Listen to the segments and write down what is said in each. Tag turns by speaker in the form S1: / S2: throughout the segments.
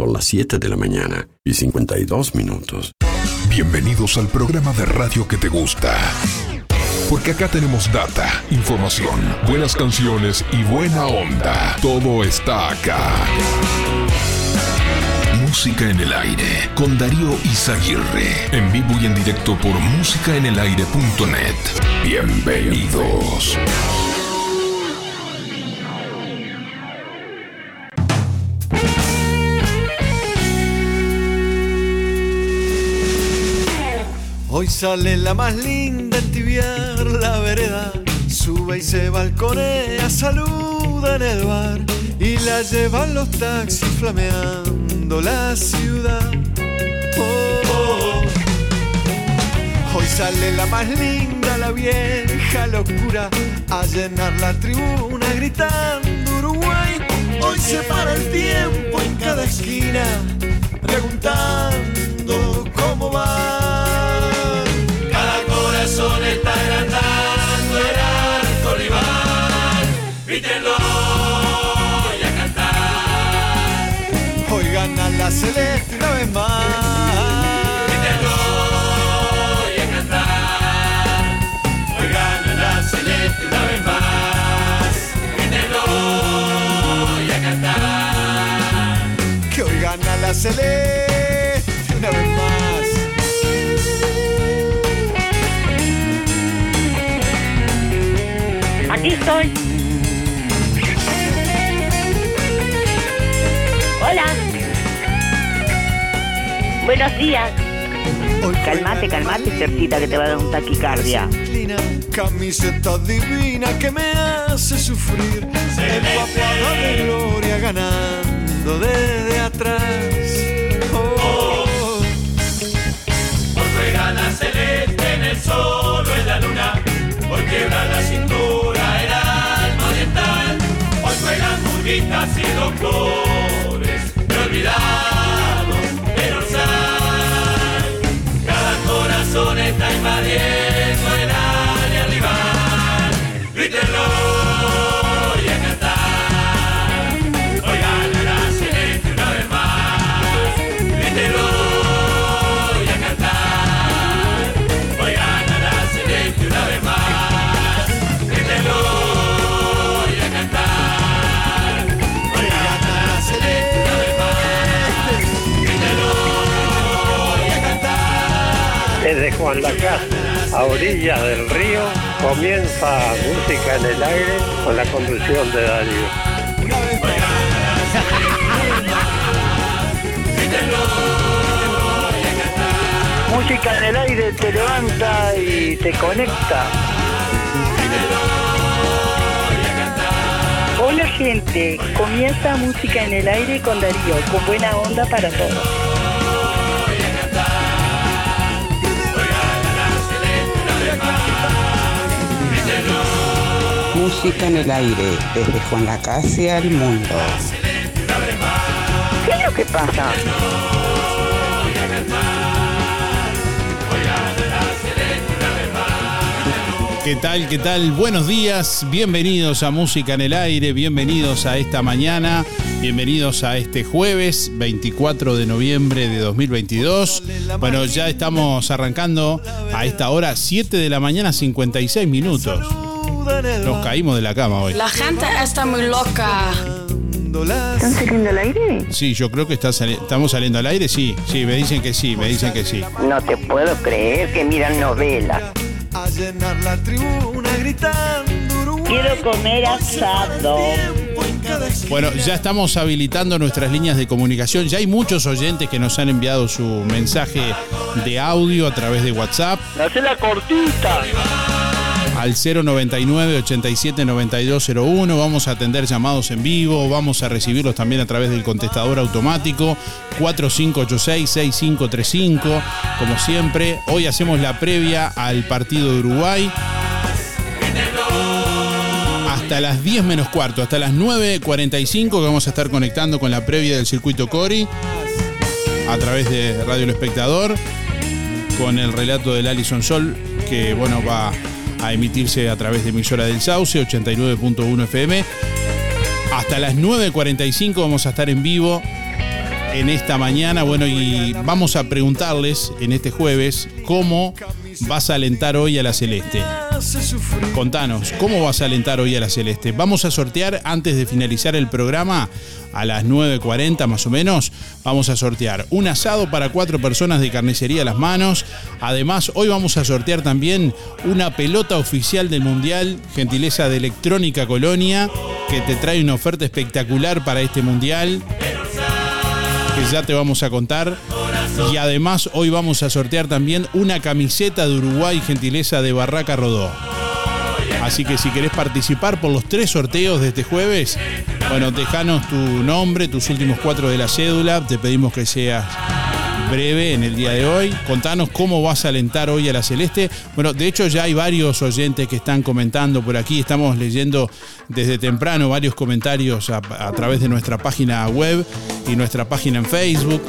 S1: Son las 7 de la mañana y 52 minutos.
S2: Bienvenidos al programa de radio que te gusta. Porque acá tenemos data, información, buenas canciones y buena onda. Todo está acá. Música en el aire con Darío Izaguirre. En vivo y en directo por músicaenelaire.net. Bienvenidos.
S3: Hoy sale la más linda en tibiar la vereda. Sube y se balconea, saluda en el bar. Y la llevan los taxis flameando la ciudad. Oh, oh. Hoy sale la más linda, la vieja locura, a llenar la tribuna gritando Uruguay. Hoy se para el tiempo en cada esquina, preguntando cómo va. La celeste una vez más.
S4: Y a cantar. Hoy gana la celeste una vez más. Y a cantar.
S3: Que hoy gana la celeste
S5: Buenos días.
S3: Hoy
S5: Calmate, calmate, certita, que te va a dar un taquicardia.
S3: Camiseta divina que me hace sufrir. Empapada de gloria ganando desde atrás. Oh,
S4: Hoy juega la celeste en el sol o en la luna. Hoy quiebra la cintura el alma oriental. Hoy juegan burguitas y doctores. Me olvidados
S6: Lacaz, a orillas del río, comienza música en el aire con la conducción de Darío. Música en el aire te levanta y te conecta.
S5: Hola gente, comienza música en el aire con Darío, con buena onda para todos.
S7: Música en el aire, desde Juan Lacasia al mundo.
S5: ¿Qué es lo que pasa?
S8: ¿Qué tal? ¿Qué tal? Buenos días, bienvenidos a Música en el Aire, bienvenidos a esta mañana, bienvenidos a este jueves 24 de noviembre de 2022. Bueno, ya estamos arrancando a esta hora, 7 de la mañana, 56 minutos. Nos caímos de la cama hoy.
S9: La gente está muy loca.
S5: ¿Están saliendo al aire?
S8: Sí, yo creo que está sali- estamos saliendo al aire, sí, sí, me dicen que sí, me dicen que sí.
S5: No te puedo creer que miran novelas.
S3: a llenar la tribuna gritando Uruguay.
S5: Quiero comer asado.
S8: Bueno, ya estamos habilitando nuestras líneas de comunicación. Ya hay muchos oyentes que nos han enviado su mensaje de audio a través de WhatsApp
S6: Hace la cortita.
S8: Al 099 87 9201. Vamos a atender llamados en vivo, vamos a recibirlos también a través del contestador automático 4586 6535. Como siempre, hoy hacemos la previa al partido de Uruguay. Hasta las 10 menos cuarto, hasta las 9.45 que vamos a estar conectando con la previa del circuito Cori a través de Radio El Espectador con el relato del Alison Sol que bueno va a emitirse a través de emisora del Sauce 89.1 FM. Hasta las 9.45 vamos a estar en vivo en esta mañana. Bueno, y vamos a preguntarles en este jueves cómo vas a alentar hoy a la Celeste. Contanos, ¿cómo vas a alentar hoy a la Celeste? Vamos a sortear antes de finalizar el programa a las 9.40 más o menos. Vamos a sortear un asado para cuatro personas de carnicería a las manos. Además, hoy vamos a sortear también una pelota oficial del Mundial, gentileza de Electrónica Colonia, que te trae una oferta espectacular para este Mundial que ya te vamos a contar. Y además hoy vamos a sortear también una camiseta de Uruguay, gentileza de Barraca Rodó. Así que si querés participar por los tres sorteos de este jueves, bueno, dejanos tu nombre, tus últimos cuatro de la cédula, te pedimos que seas breve en el día de hoy. Contanos cómo vas a alentar hoy a la Celeste. Bueno, de hecho ya hay varios oyentes que están comentando por aquí. Estamos leyendo desde temprano varios comentarios a, a través de nuestra página web y nuestra página en Facebook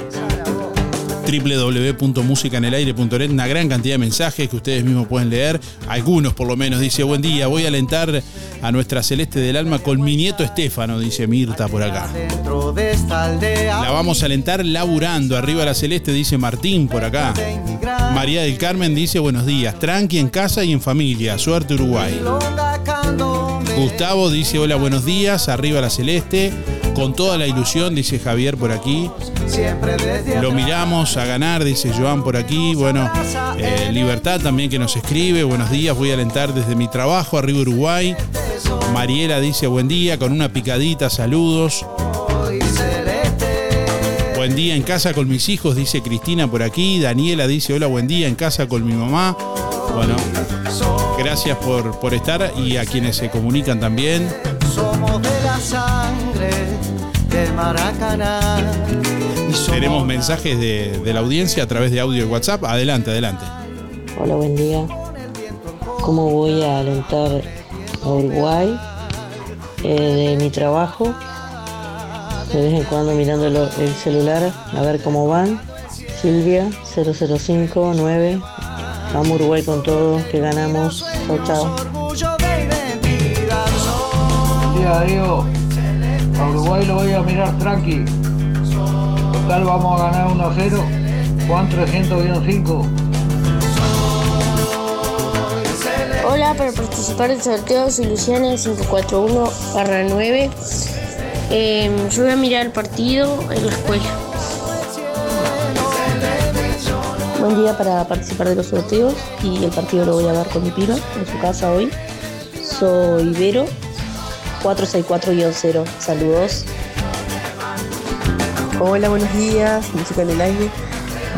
S8: www.musicanelaire.net, una gran cantidad de mensajes que ustedes mismos pueden leer, algunos por lo menos, dice, buen día, voy a alentar a nuestra Celeste del Alma con mi nieto Estefano, dice Mirta por acá. La vamos a alentar laburando, arriba la Celeste, dice Martín por acá. María del Carmen dice, buenos días, tranqui en casa y en familia, suerte Uruguay. Gustavo dice, hola, buenos días, arriba la Celeste con toda la ilusión, dice Javier por aquí. Lo miramos a ganar, dice Joan por aquí. Bueno, eh, Libertad también que nos escribe. Buenos días, voy a alentar desde mi trabajo, arriba Uruguay. Mariela dice buen día, con una picadita, saludos. Buen día en casa con mis hijos, dice Cristina por aquí. Daniela dice hola, buen día en casa con mi mamá. Bueno, gracias por, por estar y a quienes se comunican también. Somos de la sangre del Maracaná. Tenemos mensajes de, la audiencia a través de audio y WhatsApp. Adelante, adelante.
S10: Hola, buen día. ¿Cómo voy a alentar a Uruguay eh, de mi trabajo? De vez en cuando mirando el celular a ver cómo van. Silvia 0059. Vamos Uruguay con todo, que ganamos. Chao, chao.
S11: Darío. A Uruguay lo voy a mirar tranqui. Total vamos a ganar 1 a 0. Juan 300-5.
S12: Hola, para participar del sorteo Soluciones 541-9. Em, yo voy a mirar el partido en la escuela.
S10: Buen día para participar de los sorteos y el partido lo voy a ver con mi piba en su casa hoy. Soy Vero 464-0. Saludos.
S13: Hola, buenos días. Música en el aire.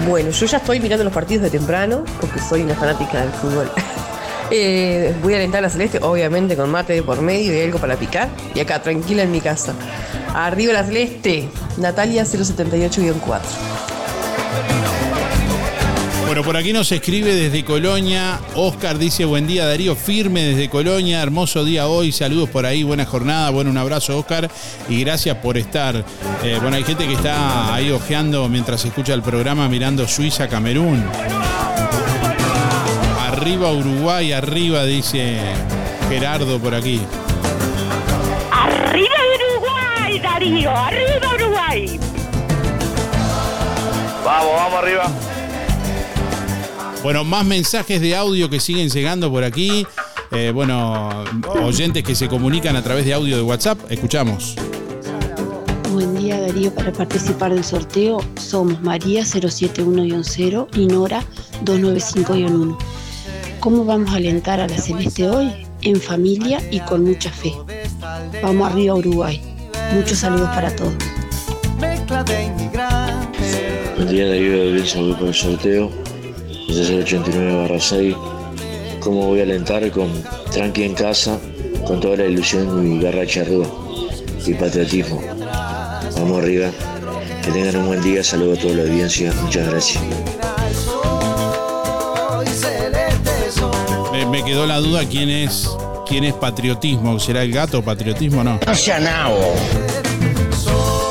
S13: Bueno, yo ya estoy mirando los partidos de temprano porque soy una fanática del fútbol. Eh, voy a alentar a la celeste, obviamente con mate de por medio y algo para picar. Y acá, tranquila en mi casa. Arriba la celeste, Natalia 078-4.
S8: Bueno, por aquí nos escribe desde Colonia. Oscar dice, buen día Darío, firme desde Colonia, hermoso día hoy, saludos por ahí, buena jornada, bueno, un abrazo Oscar y gracias por estar. Eh, bueno, hay gente que está ahí ojeando mientras escucha el programa mirando Suiza, Camerún. Arriba Uruguay, arriba, dice Gerardo por aquí.
S14: Arriba Uruguay, Darío, arriba Uruguay.
S15: Vamos, vamos arriba.
S8: Bueno, más mensajes de audio que siguen llegando por aquí. Eh, bueno, oyentes que se comunican a través de audio de WhatsApp. Escuchamos.
S16: Buen día Darío, para participar del sorteo somos María 071-0 y Nora 295-1. ¿Cómo vamos a alentar a la Celeste hoy? En familia y con mucha fe. Vamos arriba a Uruguay. Muchos saludos para todos.
S17: Buen día Darío, bien saludo por el sorteo desde el 89 6. ¿Cómo voy a alentar con tranqui en casa, con toda la ilusión y garra charrúa y patriotismo? Vamos arriba. Que tengan un buen día. Saludo a toda la audiencia. Muchas gracias.
S8: Me, quedó la duda quién es quién es patriotismo. ¿Será el gato patriotismo no?
S18: No sea nabo.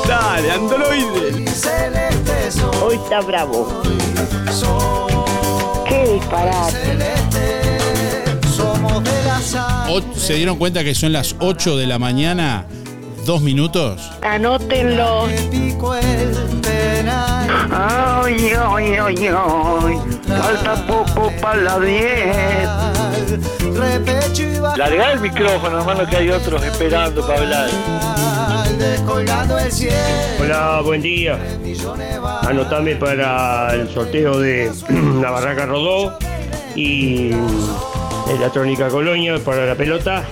S19: Dale, androide.
S14: Hoy está bravo. ¡Qué disparate!
S8: se dieron cuenta que son las 8 de la mañana. dos minutos?
S14: Anótenlo.
S15: Ay, ay, ay, ay. Falta poco para la 10.
S18: Larga el micrófono, hermano, que hay otros esperando para hablar.
S20: Hola, buen día. Anotame para el sorteo de la Barraca Rodó y la Trónica Colonia para la pelota.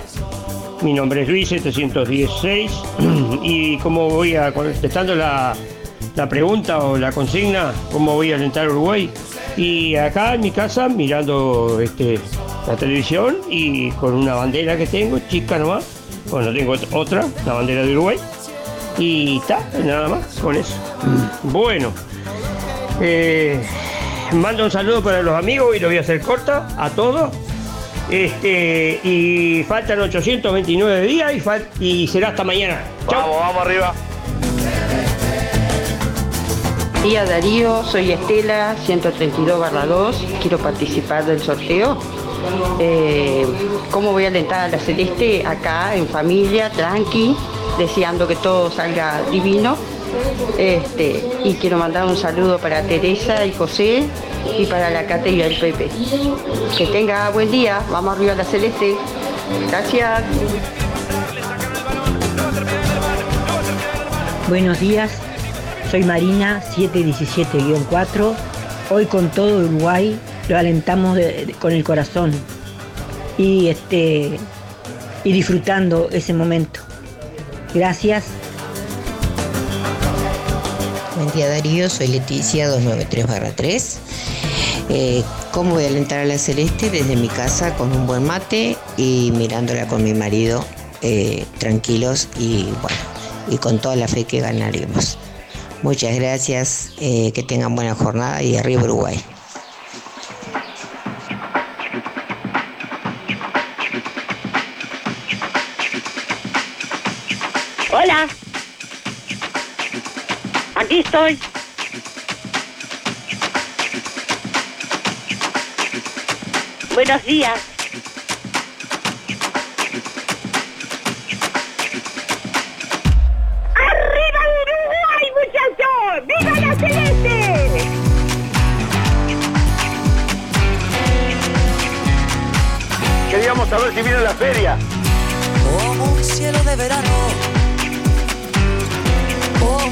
S20: Mi nombre es Luis 716 y como voy a contestando la, la pregunta o la consigna, cómo voy a alentar a Uruguay. Y acá en mi casa mirando este, la televisión y con una bandera que tengo, chica nomás. Bueno, tengo otra, la bandera de Uruguay. Y está, nada más con eso. Bueno, eh, mando un saludo para los amigos y lo voy a hacer corta a todos. Este, y faltan 829 días y, fal- y será hasta mañana.
S18: Vamos, vamos arriba.
S21: Día Darío, soy Estela, 132 barra 2, quiero participar del sorteo. Eh, ¿Cómo voy a alentar a la Celeste acá en familia, tranqui, deseando que todo salga divino? Este, y quiero mandar un saludo para Teresa y José y para la Cate y el Pepe. Que tenga buen día, vamos arriba a la Celeste. Gracias.
S22: Buenos días, soy Marina 717-4. Hoy con todo Uruguay lo alentamos con el corazón y este y disfrutando ese momento. Gracias.
S23: Buen día Darío, soy Leticia 293-3. Eh, ¿Cómo voy a alentar a la Celeste? Desde mi casa con un buen mate y mirándola con mi marido eh, tranquilos y bueno, y con toda la fe que ganaremos. Muchas gracias, eh, que tengan buena jornada y arriba Uruguay.
S14: Estoy. Buenos días. ¡Arriba Uruguay, muchachos! ¡Viva la celeste!
S18: Queríamos saber si viene la feria.
S24: como un cielo de verano,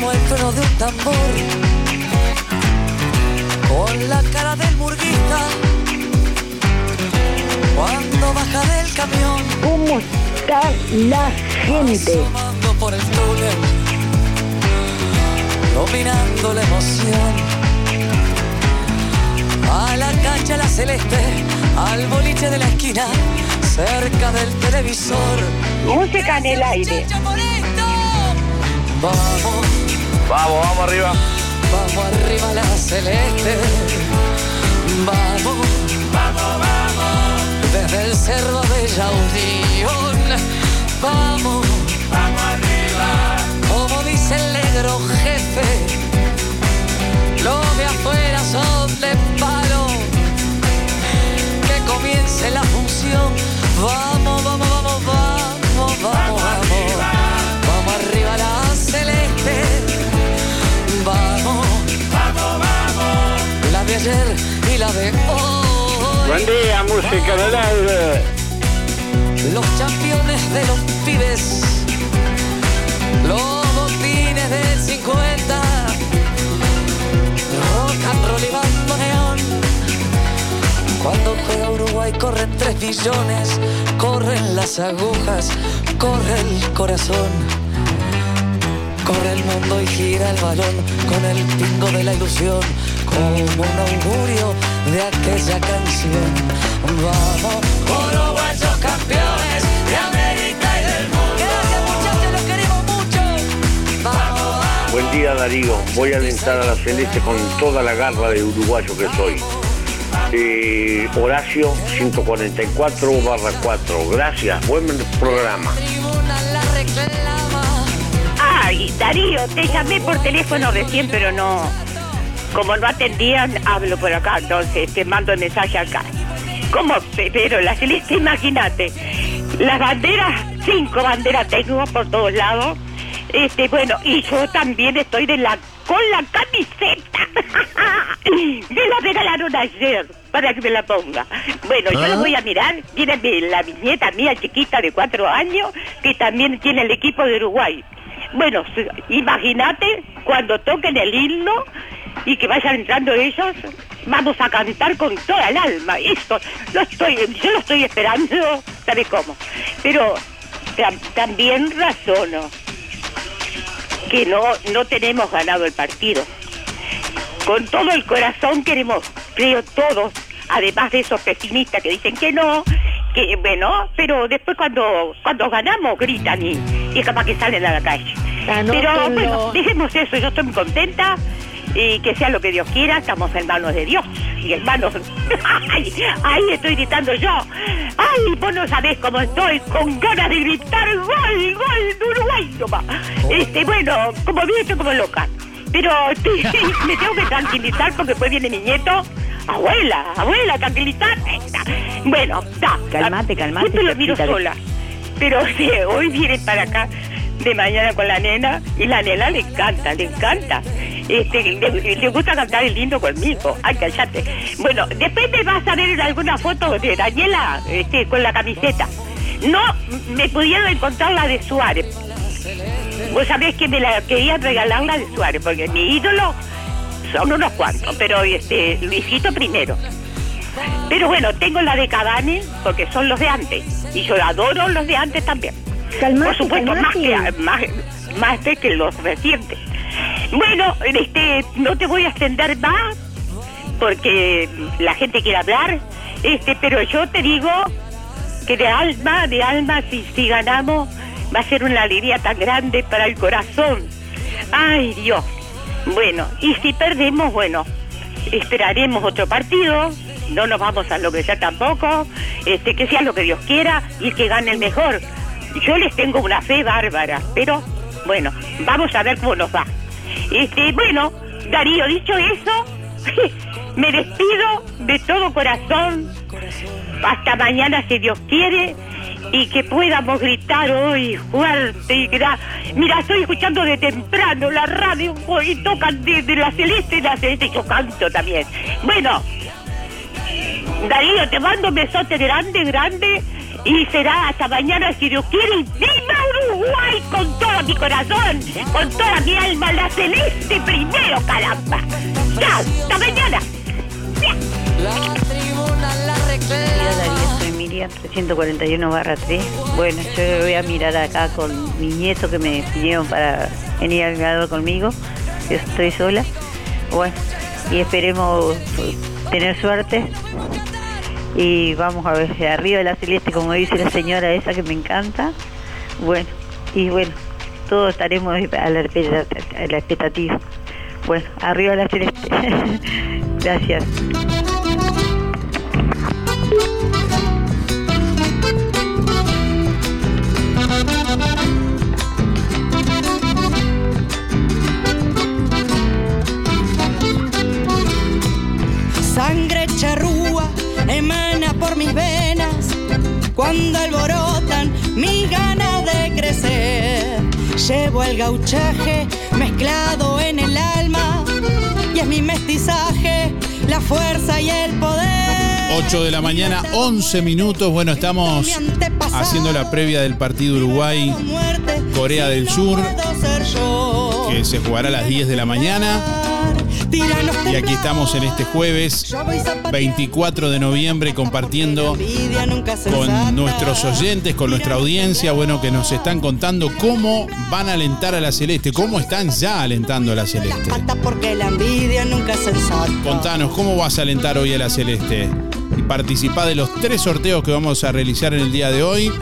S24: como el tono de un tambor, con la cara del murguista, cuando baja del camión,
S14: ¿Cómo está la gente?
S24: asomando por el túnel, dominando la emoción. A la cancha la celeste, al boliche de la esquina, cerca del televisor.
S14: Música en el aire.
S24: Vamos,
S18: Vamos, vamos arriba.
S24: vamos arriba la celeste. Vamos, vamos, vamos. Desde el cerro de Yaunión. Vamos, vamos arriba. Como dice el negro jefe. Los de afuera son de palo. Que comience la función. Vamos, vamos, vamos, ayer y la de hoy.
S18: Buen día, música del aire.
S24: Los campeones de los pibes. Los botines del 50. Rock and roll y. Cuando juega Uruguay corren 3 billones. Corren las agujas. Corre el corazón. Corre el mundo y gira el balón con el pingo de la ilusión, como un augurio de aquella canción. Vamos, uruguayos campeones de América y del mundo. Gracias muchachos, los queremos mucho. Vamos.
S25: Buen día Darío, voy a alentar a la Celeste con toda la garra de uruguayo que soy. Eh, Horacio 144 barra 4. Gracias, buen programa.
S24: Tribuna la reclama.
S14: Ay, Darío, te llamé por teléfono recién, pero no. Como no atendían, hablo por acá, entonces te mando el mensaje acá. ¿Cómo? Pero la celeste, imagínate. Las banderas, cinco banderas tengo por todos lados. Este, bueno, y yo también estoy de la con la camiseta. me la regalaron ayer para que me la ponga. Bueno, yo
S26: ¿Ah?
S14: la voy a mirar. Viene mi- la viñeta mía chiquita de cuatro años que también tiene el equipo de Uruguay. Bueno, imagínate cuando toquen el himno y que vayan entrando ellos, vamos a cantar con toda el alma. Esto, lo estoy, yo lo estoy esperando, ¿sabe cómo? Pero tam- también razono que no, no tenemos ganado el partido. Con todo el corazón queremos, creo todos, además de esos pesimistas que dicen que no, que bueno, pero después cuando cuando ganamos gritan y, y es capaz que salen a la calle. Pero bueno, dejemos eso, yo estoy muy contenta y que sea lo que Dios quiera, estamos en manos de Dios y en manos... Ay, ahí estoy gritando yo. Ay, vos no sabés cómo estoy, con ganas de gritar gol, gol de Uruguay, toma. Este, bueno, como vi, estoy como loca. Pero estoy- me tengo que tranquilizar porque después viene mi nieto. Abuela, abuela, tranquilizate. Bueno, está.
S26: Calmate, calmate,
S14: Siempre lo miro sola. Pero sí, hoy viene para acá de mañana con la nena y la nena le encanta, le encanta. Este, le, gusta cantar el lindo conmigo. Ay, cállate. Bueno, después te vas a ver alguna foto de Daniela este, con la camiseta. No me pudieron encontrar la de Suárez. Vos sabés que me la querían regalar la de Suárez, porque mi ídolo son unos cuantos, pero este, Luisito primero. Pero bueno, tengo la de Cavani, porque son los de antes. Y yo adoro los de antes también. Por supuesto, más que, más, más que que los recientes. Bueno, este, no te voy a extender más, porque la gente quiere hablar, este, pero yo te digo que de alma, de alma, si, si ganamos, va a ser una alegría tan grande para el corazón. Ay, Dios. Bueno, y si perdemos, bueno, esperaremos otro partido, no nos vamos a enloquecer tampoco, este, que sea lo que Dios quiera y que gane el mejor. Yo les tengo una fe bárbara, pero bueno, vamos a ver cómo nos va. Este, bueno, Darío, dicho eso, me despido de todo corazón. Hasta mañana, si Dios quiere, y que podamos gritar hoy fuerte y gra- Mira, estoy escuchando de temprano la radio y tocan de, de la celeste y la celeste, yo canto también. Bueno, Darío, te mando un besote grande, grande. Y será hasta mañana si Dios quiere. Y ¡Viva Uruguay! Con todo mi corazón, con toda mi alma, la celeste primero, caramba. ¡Chao! ¡Hasta mañana!
S26: Mira Darío, soy Miriam 341 barra 3. Bueno, yo voy a mirar acá con mi nieto que me pidieron para venir al mirador conmigo. Yo estoy sola. Bueno, y esperemos eh, tener suerte. Y vamos a ver, arriba de la celeste, como dice la señora esa que me encanta. Bueno, y bueno, todos estaremos a la, expectativa. Bueno, arriba la celeste. Gracias.
S27: Cuando alborotan mis ganas de crecer. Llevo el gauchaje mezclado en el alma y es mi mestizaje, la fuerza y el poder.
S8: 8 de la mañana, 11 minutos. Bueno, estamos haciendo la previa del partido Uruguay-Corea del Sur, que se jugará a las 10 de la mañana. Y aquí estamos en este jueves 24 de noviembre compartiendo con nuestros oyentes, con nuestra audiencia, bueno, que nos están contando cómo van a alentar a la Celeste, cómo están ya alentando a la Celeste. Contanos, ¿cómo vas a alentar hoy a la Celeste? Y participá de los tres sorteos que vamos a realizar en el día de hoy.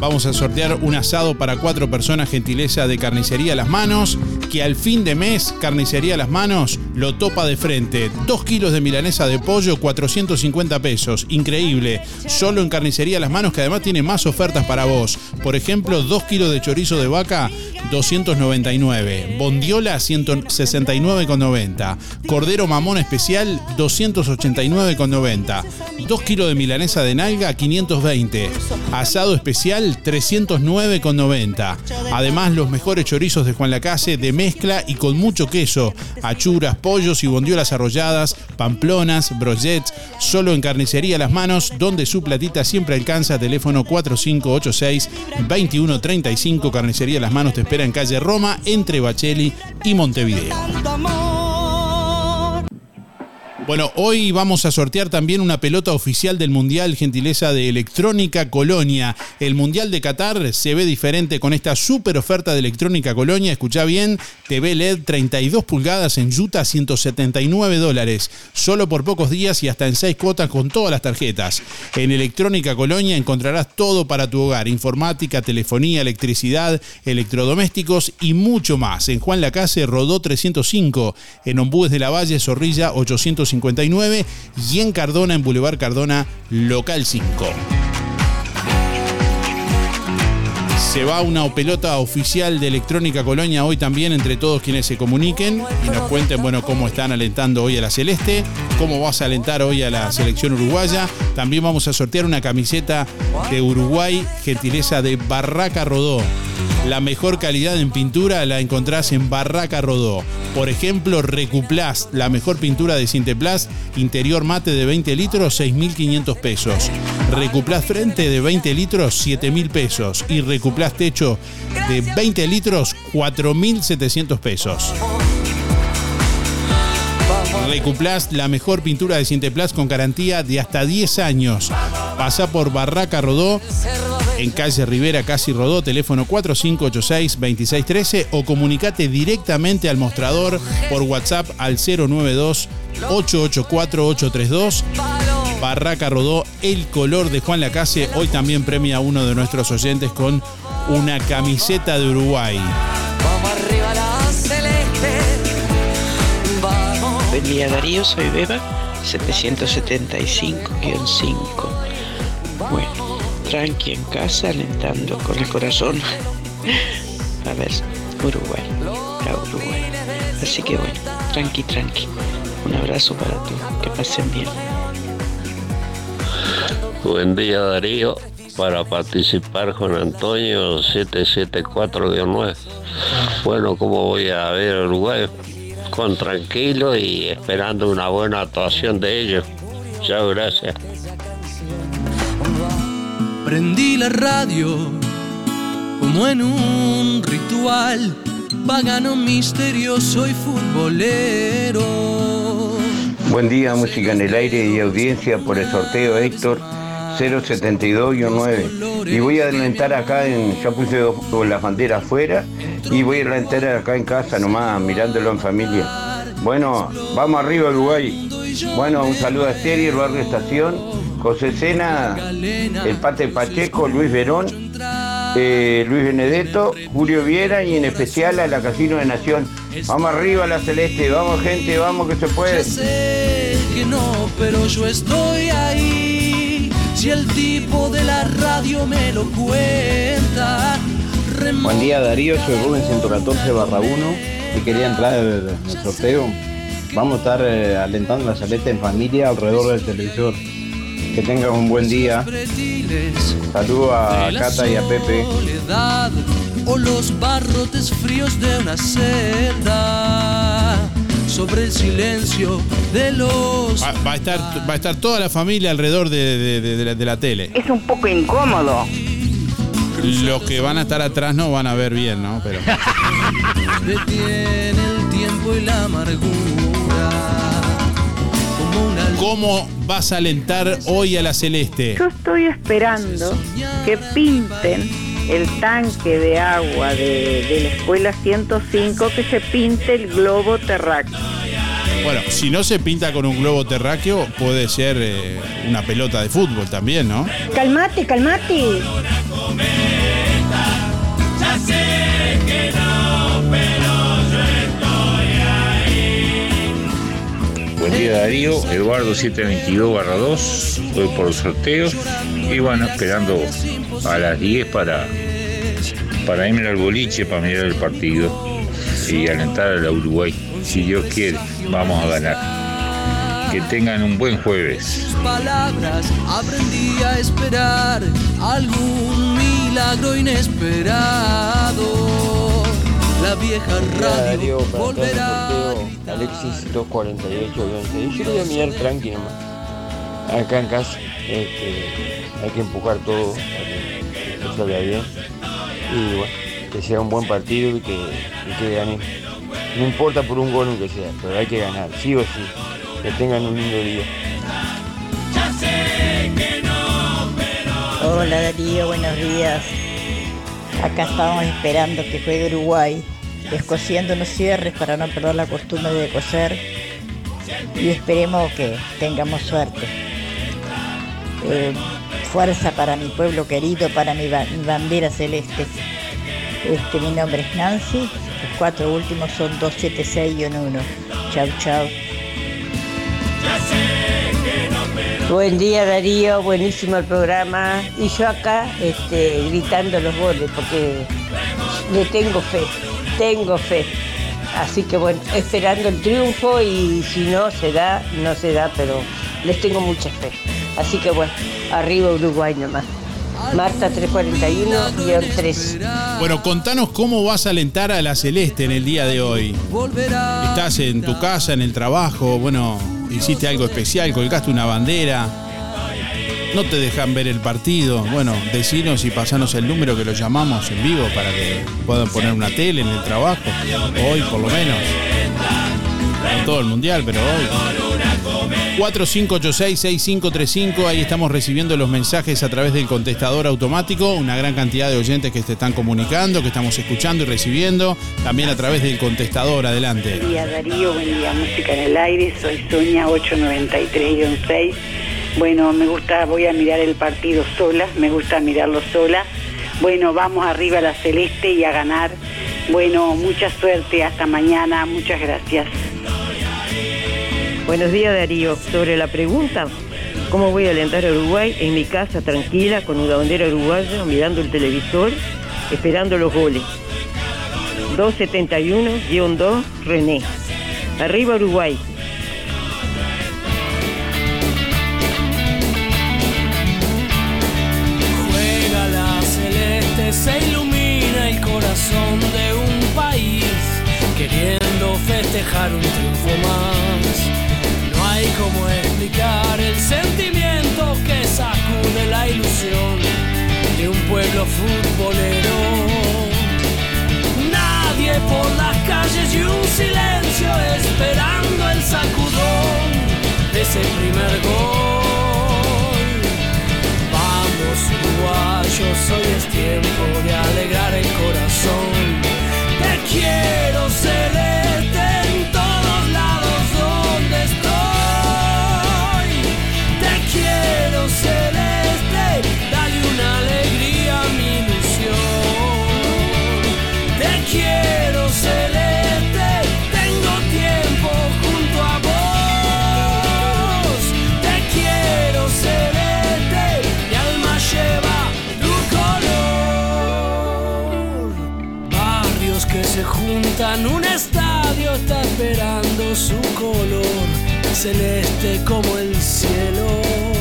S8: Vamos a sortear un asado para cuatro personas, gentileza de Carnicería Las Manos, que al fin de mes, Carnicería Las Manos lo topa de frente. Dos kilos de milanesa de pollo, 450 pesos. Increíble. Solo en Carnicería Las Manos, que además tiene más ofertas para vos. Por ejemplo, dos kilos de chorizo de vaca, 299. Bondiola 169,90. Cordero mamón especial 289,90. 2 kilos de milanesa de nalga 520. Asado especial 309,90. Además los mejores chorizos de Juan Lacase de mezcla y con mucho queso. Achuras, pollos y bondiolas arrolladas, pamplonas, brochets. Solo en carnicería Las Manos, donde su platita siempre alcanza. Teléfono 4586-2135. Carnicería Las Manos te espera en calle Roma, entre Bacheli y Montevideo. Bueno, hoy vamos a sortear también una pelota oficial del Mundial, gentileza de Electrónica Colonia. El Mundial de Qatar se ve diferente con esta super oferta de Electrónica Colonia. Escucha bien, TV LED 32 pulgadas en Utah, 179 dólares. Solo por pocos días y hasta en 6 cuotas con todas las tarjetas. En Electrónica Colonia encontrarás todo para tu hogar: informática, telefonía, electricidad, electrodomésticos y mucho más. En Juan Lacase, Rodó 305. En Ombúes de la Valle, Zorrilla 850 y en Cardona, en Boulevard Cardona, local 5. Se va una pelota oficial de Electrónica Colonia hoy también entre todos quienes se comuniquen y nos cuenten bueno cómo están alentando hoy a la Celeste, cómo vas a alentar hoy a la selección uruguaya. También vamos a sortear una camiseta de Uruguay, gentileza de Barraca Rodó. La mejor calidad en pintura la encontrás en Barraca Rodó. Por ejemplo, Recuplast, la mejor pintura de Cinteplast, interior mate de 20 litros, 6.500 pesos. Recuplast frente de 20 litros, 7.000 pesos. Y Recuplast techo de 20 litros, 4.700 pesos. Recuplast, la mejor pintura de Cinteplast con garantía de hasta 10 años. Pasa por Barraca Rodó, en calle Rivera, casi Rodó, teléfono 4586-2613 o comunicate directamente al mostrador por WhatsApp al 092-884-832. Barraca Rodó, el color de Juan Lacase. Hoy también premia a uno de nuestros oyentes con una camiseta de Uruguay.
S24: Vamos arriba la celeste. Vamos.
S28: Buen día Darío, soy Beba, 775-5. Bueno, tranqui en casa, alentando con el corazón. A ver, Uruguay, a Uruguay. Así que bueno, tranqui, tranqui. Un abrazo para todos, que pasen bien.
S29: Buen día Darío, para participar con Antonio 774-9. Bueno, ¿cómo voy a ver Uruguay? Con tranquilo y esperando una buena actuación de ellos. Chao, gracias.
S30: Prendí la radio como en un ritual pagano misterioso y futbolero.
S31: Buen día, música en el aire y audiencia por el sorteo Héctor 072-9. Y voy a adelantar acá en, ya puse dos, con las banderas afuera y voy a adelantar acá en casa nomás, mirándolo en familia. Bueno, vamos arriba Uruguay. Bueno, un saludo a Esteri, el barrio Estación, José Sena, el Pate Pacheco, Luis Verón, eh, Luis Benedetto, Julio Viera y en especial a la Casino de Nación. Vamos arriba la Celeste, vamos gente, vamos que se puede.
S30: Sé que no, pero yo estoy ahí. Si el tipo de la radio me lo cuenta.
S32: Buen día Darío, soy Rubén 114 barra 1 y quería entrar en el sorteo. Vamos a estar eh, alentando la celeste en familia alrededor del televisor. Que tengan un buen día. Saludos a Cata y a Pepe.
S30: soledad o los barrotes fríos de una celda sobre el silencio de los
S8: Va, va a estar, va a estar toda la familia alrededor de, de- de- de la, de la tele.
S21: Es un poco incómodo.
S8: Los que van a estar atrás no van a ver bien, ¿no? Pero
S30: detiene el tiempo y la amargura
S8: ¿cómo vas a alentar hoy a la Celeste?
S26: Yo estoy esperando que pinten el tanque de agua de, de la escuela 105, que se pinte el globo terráqueo.
S8: Bueno, si no se pinta con un globo terráqueo, puede ser eh, una pelota de fútbol también, ¿no?
S33: Calmate, calmate.
S30: Ya sé que no,
S34: Darío, Eduardo 722 barra 2, voy por los sorteos y bueno, esperando a las 10 para,
S35: para irme al boliche para mirar el partido y alentar a la Uruguay. Si Dios quiere, vamos a ganar. Que tengan un buen jueves.
S36: palabras aprendí a esperar algún milagro inesperado. La vieja radio volverá.
S37: Alexis 248 Yo lo voy a mirar tranqui nomás. Acá en casa este, hay que empujar todo para que salga bien. Y bueno, que sea un buen partido y que, y que gane. No importa por un gol que sea, pero hay que ganar, sí o sí. Que tengan un lindo día.
S38: Hola Darío, buenos días. Acá estábamos esperando que juegue Uruguay, descosiendo unos cierres para no perder la costumbre de coser y esperemos que tengamos suerte. Eh, fuerza para mi pueblo querido, para mi, ba- mi bandera celeste. Este, mi nombre es Nancy, los cuatro últimos son 276 y 1. Chau, chau.
S39: Buen día Darío, buenísimo el programa. Y yo acá este, gritando los goles porque le tengo fe, tengo fe. Así que bueno, esperando el triunfo y si no se da, no se da, pero les tengo mucha fe. Así que bueno, arriba Uruguay nomás. Marta 341-3.
S8: Bueno, contanos cómo vas a alentar a la Celeste en el día de hoy. Estás en tu casa, en el trabajo, bueno, hiciste algo especial, colgaste una bandera. No te dejan ver el partido. Bueno, decinos y pasanos el número que lo llamamos en vivo para que puedan poner una tele en el trabajo. Hoy por lo menos. No todo el mundial, pero hoy. 4586-6535, ahí estamos recibiendo los mensajes a través del contestador automático, una gran cantidad de oyentes que se están comunicando, que estamos escuchando y recibiendo, también a través del contestador, adelante.
S40: Buen día Darío, buen día Música en el Aire, soy Sonia 893-6. Bueno, me gusta, voy a mirar el partido sola, me gusta mirarlo sola. Bueno, vamos arriba a la Celeste y a ganar. Bueno, mucha suerte, hasta mañana, muchas gracias.
S41: Buenos días Darío. Sobre la pregunta, ¿cómo voy a alentar a Uruguay? En mi casa, tranquila, con una bandera uruguaya, mirando el televisor, esperando los goles. 271-2, René. Arriba Uruguay.
S36: Festejar un triunfo más. No hay como explicar el sentimiento que sacude la ilusión de un pueblo futbolero. Nadie por las calles y un silencio esperando el sacudón de ese primer gol. Vamos uruguayos, hoy es tiempo de alegrar el corazón. Te quiero celeste quiero celeste, tengo tiempo junto a vos. Te quiero celeste, mi alma lleva tu color. Barrios que se juntan, un estadio está esperando su color, celeste como el cielo.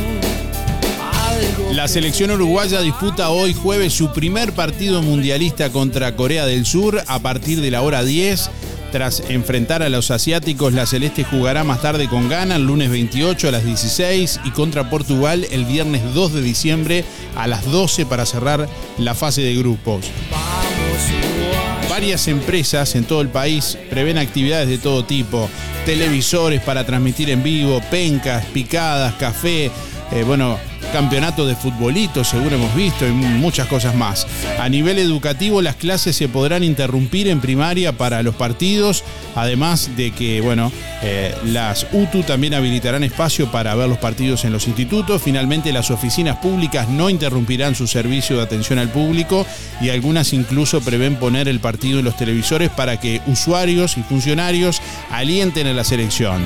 S8: La selección uruguaya disputa hoy jueves su primer partido mundialista contra Corea del Sur a partir de la hora 10. Tras enfrentar a los asiáticos, la Celeste jugará más tarde con Ghana el lunes 28 a las 16 y contra Portugal el viernes 2 de diciembre a las 12 para cerrar la fase de grupos. Varias empresas en todo el país prevén actividades de todo tipo, televisores para transmitir en vivo, pencas, picadas, café, eh, bueno, campeonato de futbolito, seguro hemos visto, y muchas cosas más. A nivel educativo, las clases se podrán interrumpir en primaria para los partidos, además de que, bueno, eh, las UTU también habilitarán espacio para ver los partidos en los institutos. Finalmente, las oficinas públicas no interrumpirán su servicio de atención al público y algunas incluso prevén poner el partido en los televisores para que usuarios y funcionarios alienten a la selección.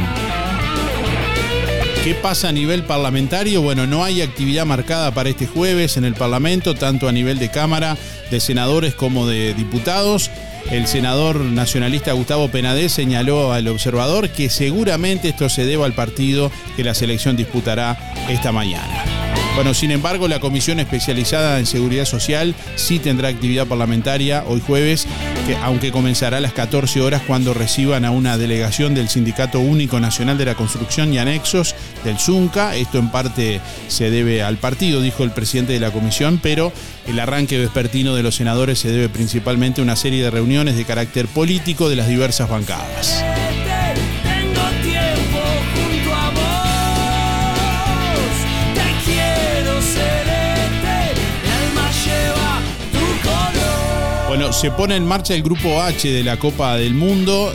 S8: ¿Qué pasa a nivel parlamentario? Bueno, no hay actividad marcada para este jueves en el Parlamento, tanto a nivel de Cámara, de senadores como de diputados. El senador nacionalista Gustavo Penadez señaló al observador que seguramente esto se deba al partido que la selección disputará esta mañana. Bueno, sin embargo, la Comisión Especializada en Seguridad Social sí tendrá actividad parlamentaria hoy jueves, que, aunque comenzará a las 14 horas cuando reciban a una delegación del Sindicato Único Nacional de la Construcción y Anexos del ZUNCA. Esto en parte se debe al partido, dijo el presidente de la comisión, pero el arranque vespertino de los senadores se debe principalmente a una serie de reuniones de carácter político de las diversas bancadas. Se pone en marcha el grupo H de la Copa del Mundo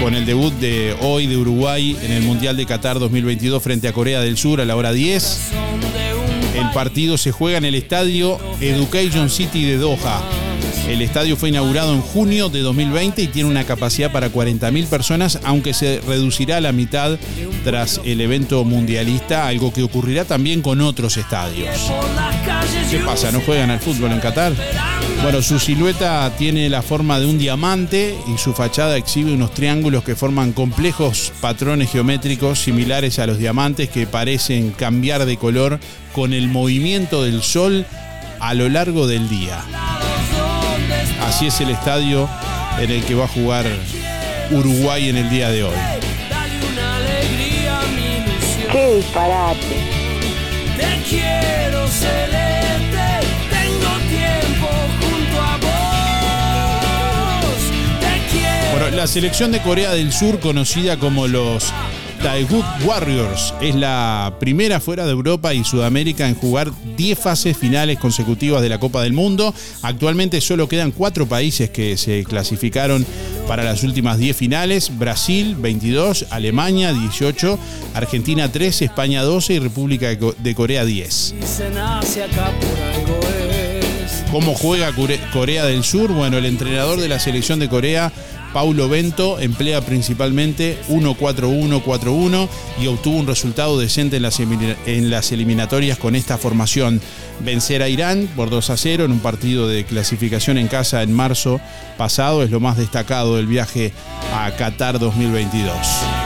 S8: con el debut de hoy de Uruguay en el Mundial de Qatar 2022 frente a Corea del Sur a la hora 10. El partido se juega en el estadio Education City de Doha. El estadio fue inaugurado en junio de 2020 y tiene una capacidad para 40.000 personas, aunque se reducirá a la mitad tras el evento mundialista, algo que ocurrirá también con otros estadios. ¿Qué pasa? ¿No juegan al fútbol en Qatar? Bueno, su silueta tiene la forma de un diamante y su fachada exhibe unos triángulos que forman complejos patrones geométricos similares a los diamantes que parecen cambiar de color con el movimiento del sol a lo largo del día. Así es el estadio en el que va a jugar Uruguay en el día de hoy.
S36: ¡Qué disparate! Te quiero celeste. Tengo tiempo junto a vos. Te quiero.
S8: Bueno, la selección de Corea del Sur, conocida como los Daegup Warriors, es la primera fuera de Europa y Sudamérica en jugar 10 fases finales consecutivas de la Copa del Mundo. Actualmente solo quedan cuatro países que se clasificaron para las últimas 10 finales. Brasil 22, Alemania 18, Argentina 13, España 12 y República de Co- de Corea 10.
S36: Se nace acá por algo es.
S8: ¿Cómo juega Core- Corea del Sur? Bueno, el entrenador de la selección de Corea, Paulo Bento, emplea principalmente 1-4-1-4-1 y obtuvo un resultado decente en las, en las eliminatorias con esta formación. Vencer a Irán por 2 a 0 en un partido de clasificación en casa en marzo pasado es lo más destacado del viaje a Qatar 2022.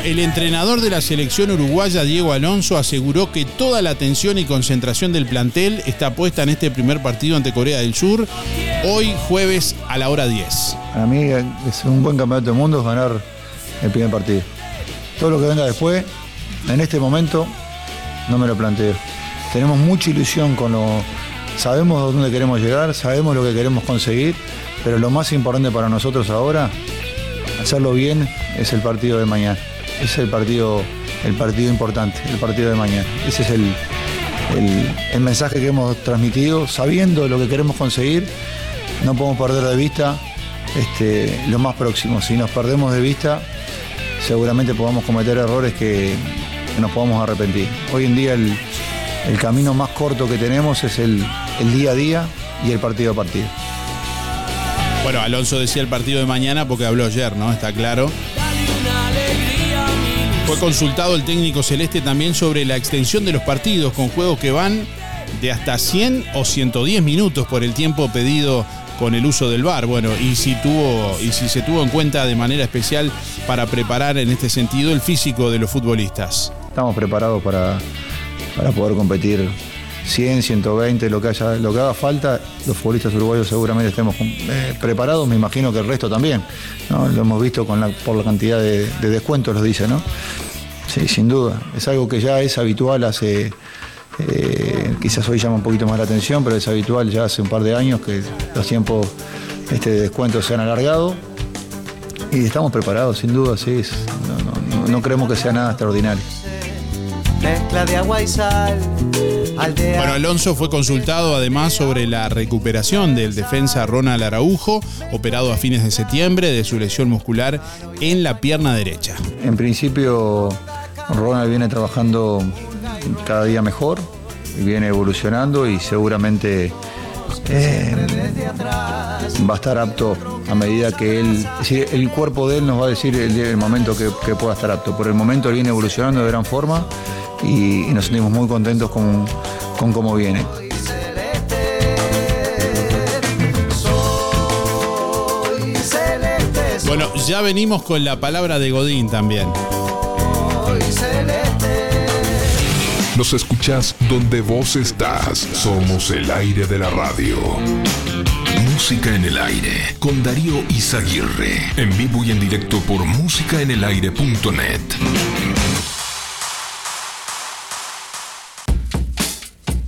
S8: El entrenador de la selección uruguaya, Diego Alonso, aseguró que toda la atención y concentración del plantel está puesta en este primer partido ante Corea del Sur, hoy jueves a la hora 10.
S42: Para mí es un buen campeonato del mundo ganar el primer partido. Todo lo que venga después, en este momento, no me lo planteo. Tenemos mucha ilusión con lo. Sabemos dónde queremos llegar, sabemos lo que queremos conseguir, pero lo más importante para nosotros ahora, hacerlo bien, es el partido de mañana. Es el partido, el partido importante, el partido de mañana. Ese es el, el- el mensaje que hemos transmitido, sabiendo lo que queremos conseguir, no podemos perder de vista este, lo más próximo. Si nos perdemos de vista, seguramente podamos cometer errores que, que nos podamos arrepentir. Hoy en día el, el camino más corto que tenemos es el, el día a día y el partido a partido.
S8: Bueno, Alonso decía el partido de mañana porque habló ayer, ¿no? Está claro. Fue consultado el técnico celeste también sobre la extensión de los partidos con juegos que van de hasta 100 o 110 minutos por el tiempo pedido con el uso del VAR. Bueno, y si tuvo y si se tuvo en cuenta de manera especial para preparar en este sentido el físico de los futbolistas.
S42: Estamos preparados para, para poder competir 100, 120, lo que, haya, lo que haga falta. Los futbolistas uruguayos seguramente estemos eh, preparados, me imagino que el resto también. Lo hemos visto con la, por la cantidad de, de descuentos, los dice, ¿no? Sí, sin duda. Es algo que ya es habitual hace. eh, quizás hoy llama un poquito más la atención, pero es habitual ya hace un par de años que los tiempos este, de descuento se han alargado. Y estamos preparados, sin duda, sí. no- no creemos que sea nada extraordinario.
S43: Mezcla de agua y sal. Aldea.
S8: Bueno, Alonso fue consultado además sobre la recuperación del defensa Ronald Araujo, operado a fines de septiembre de su lesión muscular en la pierna derecha.
S42: En principio, Ronald viene trabajando cada día mejor, y viene evolucionando y seguramente eh, va a estar apto a medida que él, es decir, el cuerpo de él nos va a decir el, el momento que, que pueda estar apto. Por el momento él viene evolucionando de gran forma y, y nos sentimos muy contentos con, con cómo viene.
S44: Bueno, ya venimos con la palabra de Godín también.
S2: Nos escuchás donde vos estás. Somos el aire de la radio. Música en el aire con Darío Izaguirre. En vivo y en directo por musicaenelaire.net.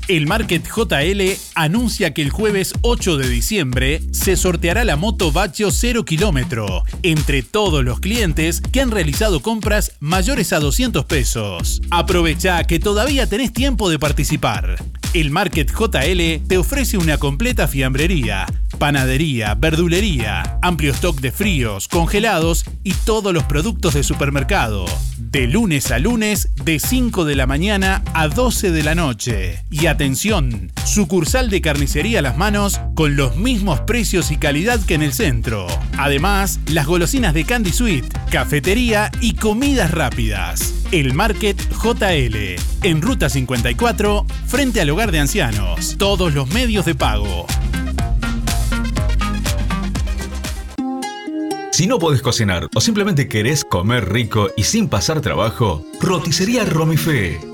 S8: El Market JL anuncia que el jueves 8 de diciembre se sorteará la moto Bacho 0 kilómetro entre todos los clientes que han realizado compras mayores a 200 pesos. Aprovecha que todavía tenés tiempo de participar. El Market JL te ofrece una completa fiambrería, panadería, verdulería, amplio stock de fríos, congelados y todos los productos de supermercado. De lunes a lunes, de 5 de la mañana a 12 de la noche. Y atención, sucursal de carnicería a las manos con los mismos precios y calidad que en el centro. Además, las golosinas de Candy Sweet, cafetería y comidas rápidas. El Market JL, en Ruta 54, frente al hogar de ancianos. Todos los medios de pago.
S34: Si no podés cocinar o simplemente querés comer rico y sin pasar trabajo, roticería Romifé.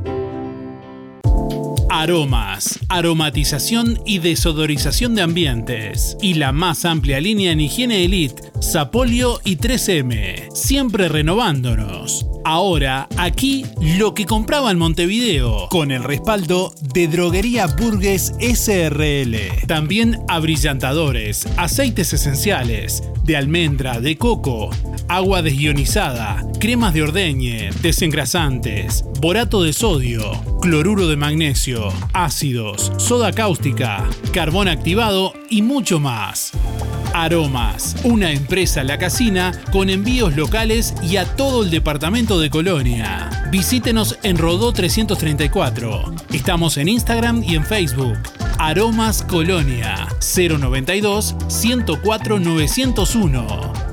S8: Aromas, aromatización y desodorización de ambientes. Y la más amplia línea en higiene elite, Sapolio y 3M. Siempre renovándonos. Ahora, aquí, lo que compraba en Montevideo, con el respaldo de Droguería Burgues SRL. También abrillantadores, aceites esenciales, de almendra, de coco, agua desionizada, cremas de ordeñe, desengrasantes, borato de sodio, cloruro de magnesio, ácidos, soda cáustica, carbón activado y mucho más. Aromas, una empresa La Casina con envíos locales y a todo el departamento de Colonia. Visítenos en Rodó 334. Estamos en Instagram y en Facebook. Aromas Colonia 092 104 901.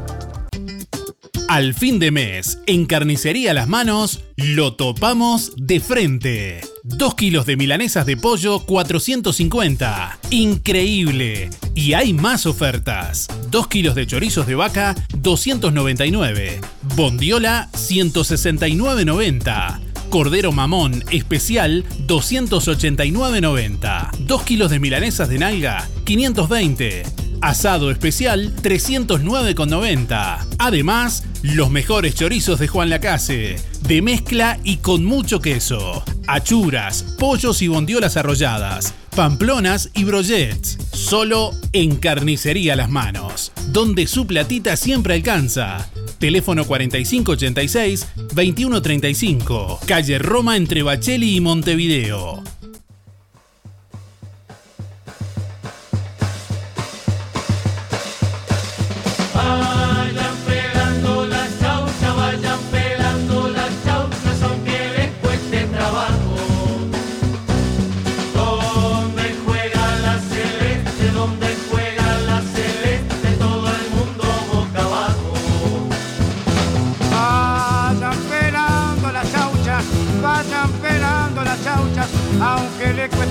S8: Al fin de mes, en Carnicería Las Manos, lo topamos de frente. 2 kilos de milanesas de pollo 450. Increíble. Y hay más ofertas. 2 kilos de chorizos de vaca 299. Bondiola 169.90. Cordero mamón especial 289.90. 2 kilos de milanesas de nalga 520. Asado especial 309,90. Además, los mejores chorizos de Juan Lacase, de mezcla y con mucho queso. Achuras, pollos y bondiolas arrolladas
S45: pamplonas y brochets. Solo en Carnicería Las Manos, donde su platita siempre alcanza. Teléfono 4586-2135, calle Roma entre Bacheli y Montevideo.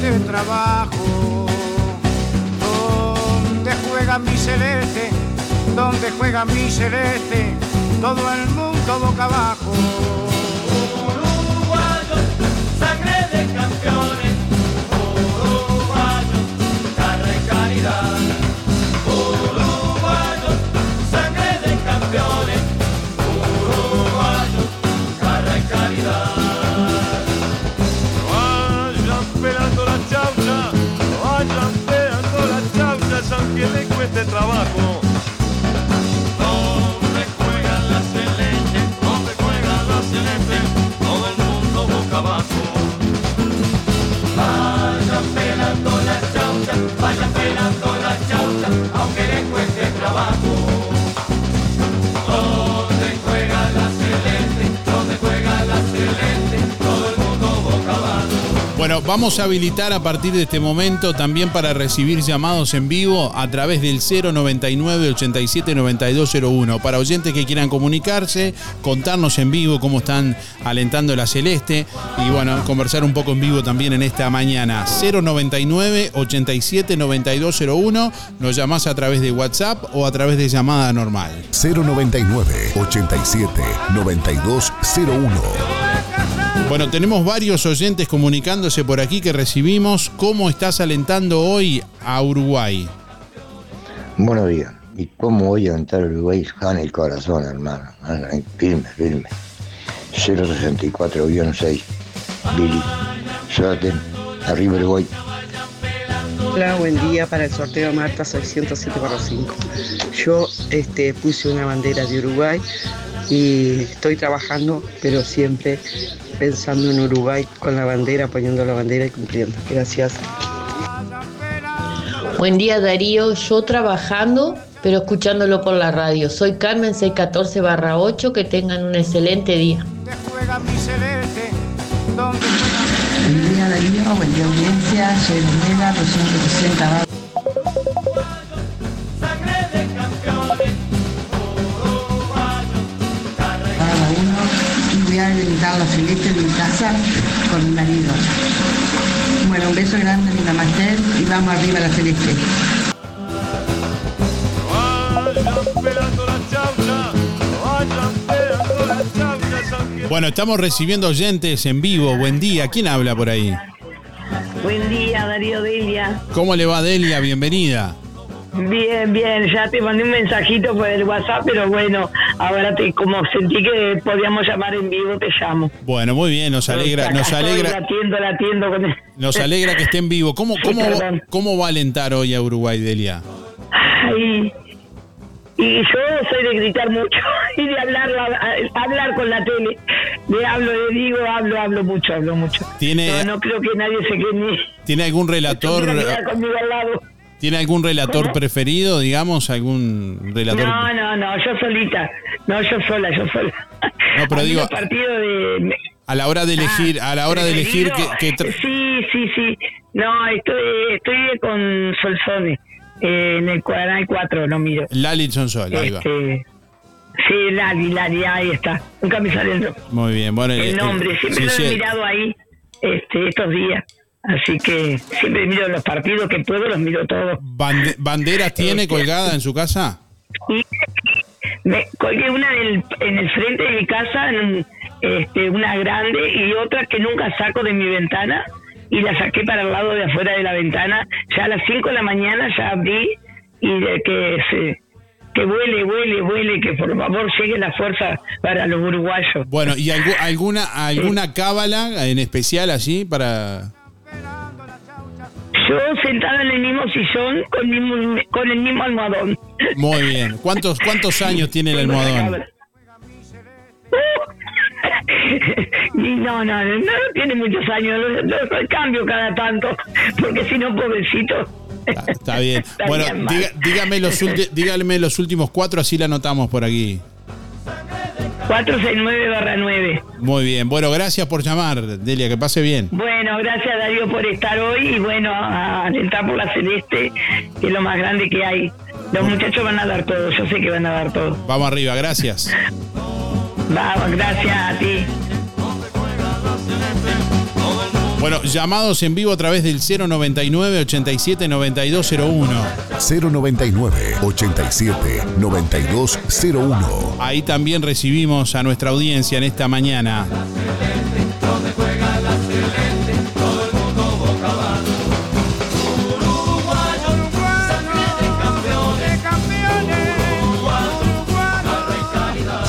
S36: Cueste trabajo. Donde juega
S46: mi celeste, donde juega mi celeste, todo el mundo boca abajo.
S36: Uruguayos, sangre
S47: aunque le cueste trabajo.
S8: Vamos a habilitar a partir de este momento también para recibir llamados en vivo a través del 099 87 9201 para oyentes que quieran comunicarse, contarnos en vivo cómo están alentando la celeste y bueno, conversar un poco en vivo también en esta mañana. 099 87 9201, nos llamás a través de WhatsApp o a través de llamada normal.
S48: 099 87 9201.
S8: Bueno, tenemos varios oyentes comunicándose por aquí que recibimos. ¿Cómo estás alentando hoy a Uruguay?
S49: Buenos días. ¿Y cómo voy a aventar Uruguay? Gana el corazón, hermano. Ah, Firme, firme. 064-6. Billy. Suerte. Arriba Uruguay.
S50: Hola, buen día para el sorteo Marta 607 5. Yo este, puse una bandera de Uruguay y estoy trabajando, pero siempre pensando en Uruguay con la bandera, poniendo la bandera y cumpliendo. Gracias.
S51: Buen día Darío, yo trabajando pero escuchándolo por la radio. Soy Carmen 614 barra 8, que tengan un excelente día.
S52: Buen día Darío, buen día audiencia, soy Lumela 260 1 y voy a alentar la celeste de mi casa con mi marido. Bueno, un beso grande, mi namaste y vamos arriba a la celeste.
S8: Bueno, estamos recibiendo oyentes en vivo. Buen día. ¿Quién habla por ahí?
S53: Buen día, Darío Delia.
S8: ¿Cómo le va Delia? Bienvenida.
S53: Bien, bien, ya te mandé un mensajito por el WhatsApp, pero bueno, ahora te, como sentí que podíamos llamar en vivo, te llamo.
S8: Bueno, muy bien, nos alegra, nos
S53: Estoy
S8: alegra,
S53: latiendo, latiendo con el-
S8: nos alegra que esté en vivo. ¿Cómo,
S53: Sí,
S8: cómo,
S53: perdón.
S8: cómo va a alentar hoy a Uruguay, Delia?
S53: Ay, y yo soy de gritar mucho y de hablar, hablar con la tele. Le hablo, le digo, hablo, hablo mucho, hablo mucho.
S8: ¿Tiene-
S53: No, no creo que nadie se quede ni...
S8: ¿Tiene algún relator,
S53: conmigo al lado.
S8: Tiene algún relator
S53: ¿Cómo?
S8: preferido, digamos, algún relator?
S53: No, no, no, yo solita. No, yo sola, yo sola.
S8: No, pero digo-
S53: los partidos de...
S8: A la hora de elegir, a la hora de elegir que,
S53: Sí, sí, sí. No, estoy, estoy con Solsone. eh, en el canal 4 no miro.
S8: Lali Sonsol, ahí va.
S53: Este, sí, Lali, Lali, ahí está. Nunca me sale el,
S8: Muy bien, bueno, eh,
S53: el nombre.
S8: eh,
S53: Siempre
S8: sí,
S53: lo he
S8: sí.
S53: mirado ahí este, estos días. Así que siempre miro los partidos que puedo, los miro todos.
S8: Bande- ¿Banderas tiene
S53: Este,
S8: colgada en su casa?
S53: Y me colgué una en el, en el frente de mi casa, en este, una grande y otra que nunca saco de mi ventana y la saqué para el lado de afuera de la ventana. Ya a las 5 de la mañana ya abrí y de que se que vuele, vuele, vuele, que por favor llegue la fuerza para los uruguayos.
S8: Bueno, ¿y algu- alguna alguna cábala en especial allí para
S53: Yo sentada en el mismo sillón con, mismo- con el mismo almohadón.
S8: Muy bien. ¿Cuántos, cuántos años tiene el almohadón?
S53: No, no, no, no tiene muchos años, lo, lo- cambio cada tanto, porque si no, pobrecito.
S8: Está bien. Bueno,
S53: bien
S8: dígame, los dígame los últimos cuatro, así la anotamos por aquí.
S53: 469 barra 9.
S8: Muy bien. Bueno, gracias por llamar, Delia. Que pase bien.
S53: Bueno, gracias Darío por estar hoy y bueno, a alentar por la celeste, que es lo más grande que hay. Los muchachos van a dar todo, yo sé que van a dar todo.
S8: Vamos arriba, gracias.
S53: Vamos, gracias a ti.
S8: Bueno, llamados en vivo a través del 099 87 9201.
S54: 099 87 9201.
S8: Ahí también recibimos a nuestra audiencia en esta mañana.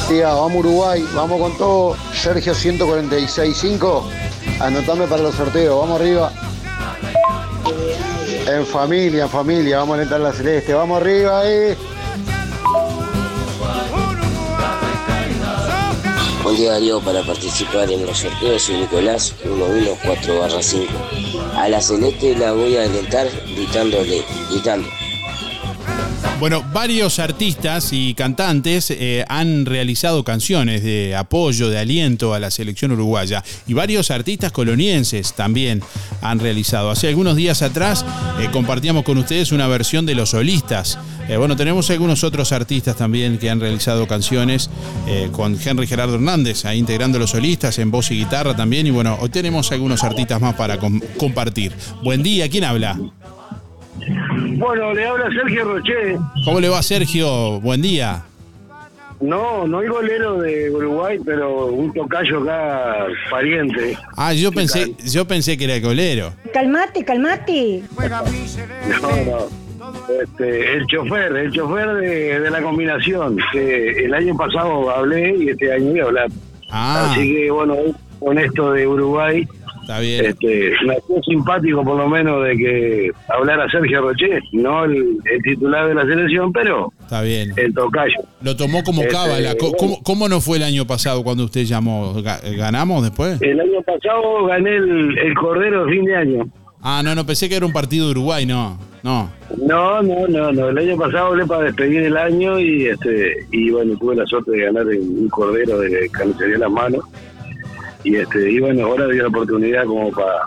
S55: Tía, vamos Uruguay, vamos con todo. Sergio 146.5. Anotame para los sorteos, vamos arriba. En familia, en familia, vamos a alentar la celeste, vamos arriba eh.
S56: Buen día Darío para participar en los sorteos soy Nicolás 114 barra 5. A la celeste la voy a alentar gritándole, gritando.
S8: Bueno, varios artistas y cantantes eh, han realizado canciones de apoyo, de aliento a la selección uruguaya. Y varios artistas colonienses también han realizado. Hace algunos días atrás eh, compartíamos con ustedes una versión de los solistas. Eh, bueno, tenemos algunos otros artistas también que han realizado canciones con Henry Gerardo Hernández, ahí integrando los solistas en voz y guitarra también. Y bueno, hoy tenemos algunos artistas más para com- compartir. Buen día, ¿quién habla?
S57: Bueno, le habla Sergio Roché.
S8: ¿Cómo le va Sergio? Buen día.
S57: No, no hay golero de Uruguay, pero un tocayo acá pariente.
S8: Ah, yo pensé, yo pensé que era colero.
S33: Calmate, calmate.
S57: No, no. Este, el chofer, el chofer de, de la combinación. Que el año pasado hablé y este año voy a hablar.
S8: Ah.
S57: Así que bueno, con esto de Uruguay,
S8: Está bien.
S57: este, me hacía simpático por lo menos de que hablara Sergio Roché, no el, el titular de la selección, pero
S8: Está bien.
S57: el tocayo.
S8: Lo tomó como
S57: Este,
S8: cábala. ¿Cómo, cómo no fue el año pasado cuando usted llamó? Ga- ¿Ganamos después?
S57: El año pasado gané el, el Cordero de fin de año.
S8: Ah, no, no, pensé que era un partido de Uruguay, no. No.
S57: No, no, no, no. El año pasado hablé para despedir el año y este y bueno, tuve la suerte de ganar en un cordero de carnicería las manos. Y este y bueno, ahora dio la oportunidad como para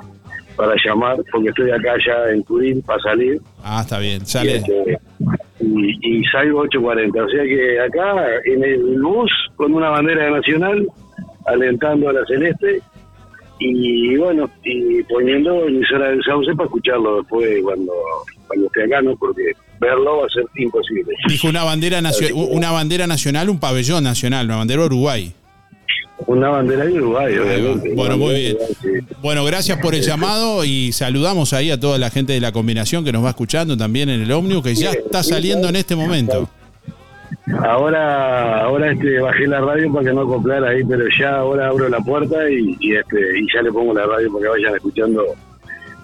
S57: para llamar, porque estoy acá ya en Turín para salir.
S8: Ah, está bien.
S57: Y,
S8: Sale.
S57: este, y, y salgo 8.40. O sea que acá en el bus con una bandera nacional alentando a la celeste y bueno, y poniendo emisora del Sauce para escucarlo después cuando, cuando esté acá, ¿no? Porque verlo va a ser imposible.
S8: Dijo una bandera, nacio- una bandera nacional, un pabellón nacional, una bandera Uruguay.
S57: Una bandera de Uruguay, obviamente.
S8: Bueno, muy bien. Bueno, gracias por el llamado y saludamos ahí a toda la gente de la combinación que nos va escuchando también en el ómnibus, que ya está saliendo en este momento.
S57: Ahora, ahora este, bajé la radio para que no acoplara ahí, pero ya ahora abro la puerta y, y, este, y ya le pongo la radio para que vayan escuchando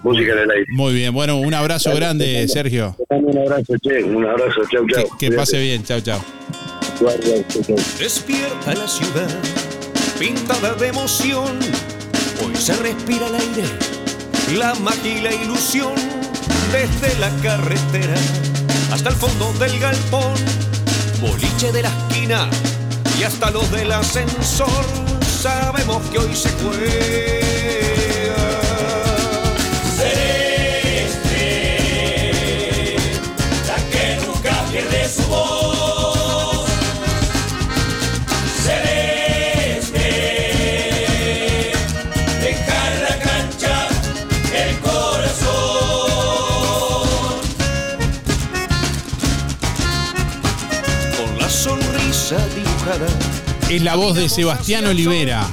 S57: música en el aire.
S8: Muy bien, bueno, un abrazo grande, Sergio.
S57: Un abrazo, che, un abrazo, chau, chau.
S8: Que pase bien, chao, chao.
S58: Despierta la ciudad, pintada de emoción. Hoy se respira el aire, la magia y la ilusión. Desde la carretera hasta el fondo del galpón, boliche de la esquina y hasta los del ascensor. Sabemos que hoy se juega.
S8: Es la voz de Sebastián Olivera.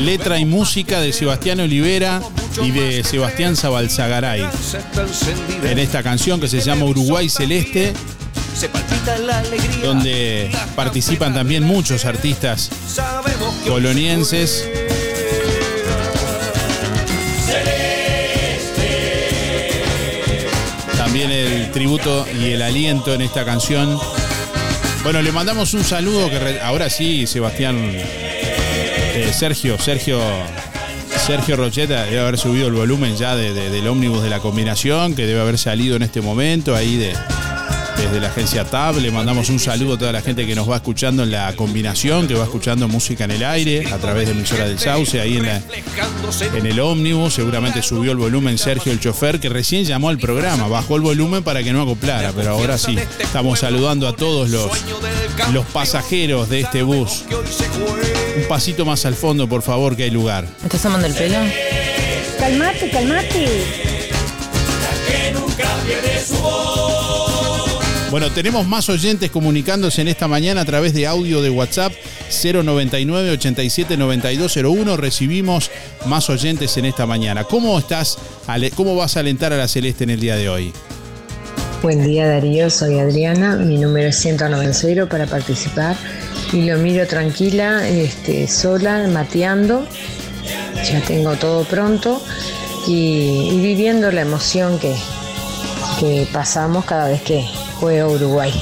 S8: Letra y música de Sebastián Olivera y de Sebastián Zabalzagaray. En esta canción que se llama Uruguay Celeste, donde participan también muchos artistas colonienses. También el tributo y el aliento en esta canción. Bueno, le mandamos un saludo que ahora sí, Sebastián, eh, Sergio, Sergio, Sergio Rocheta debe haber subido el volumen ya de- de- del ómnibus de la combinación, que debe haber salido en este momento ahí de, desde la agencia TAB. Le mandamos un saludo a toda la gente que nos va escuchando en la combinación, que va escuchando música en el aire a través de emisora del Sauce, ahí en, la- en el ómnibus. Seguramente subió el volumen Sergio, el chofer, que recién llamó al programa. Bajó el volumen para que no acoplara, pero ahora sí. Estamos saludando a todos los, los pasajeros de este bus. Un pasito más al fondo, por favor, que hay lugar.
S59: ¿Me estás tomando el pelo?
S33: Calmate, calmate.
S8: Bueno, tenemos más oyentes comunicándose en esta mañana a través de audio de WhatsApp 099 87 9201. Recibimos más oyentes en esta mañana. ¿Cómo estás? ¿Cómo vas a alentar a la Celeste en el día de hoy?
S60: Buen día Darío, soy Adriana, mi número es 190 para participar y lo miro tranquila, este, sola, mateando, ya tengo todo pronto y, y viviendo la emoción que, que pasamos cada vez que juega Uruguay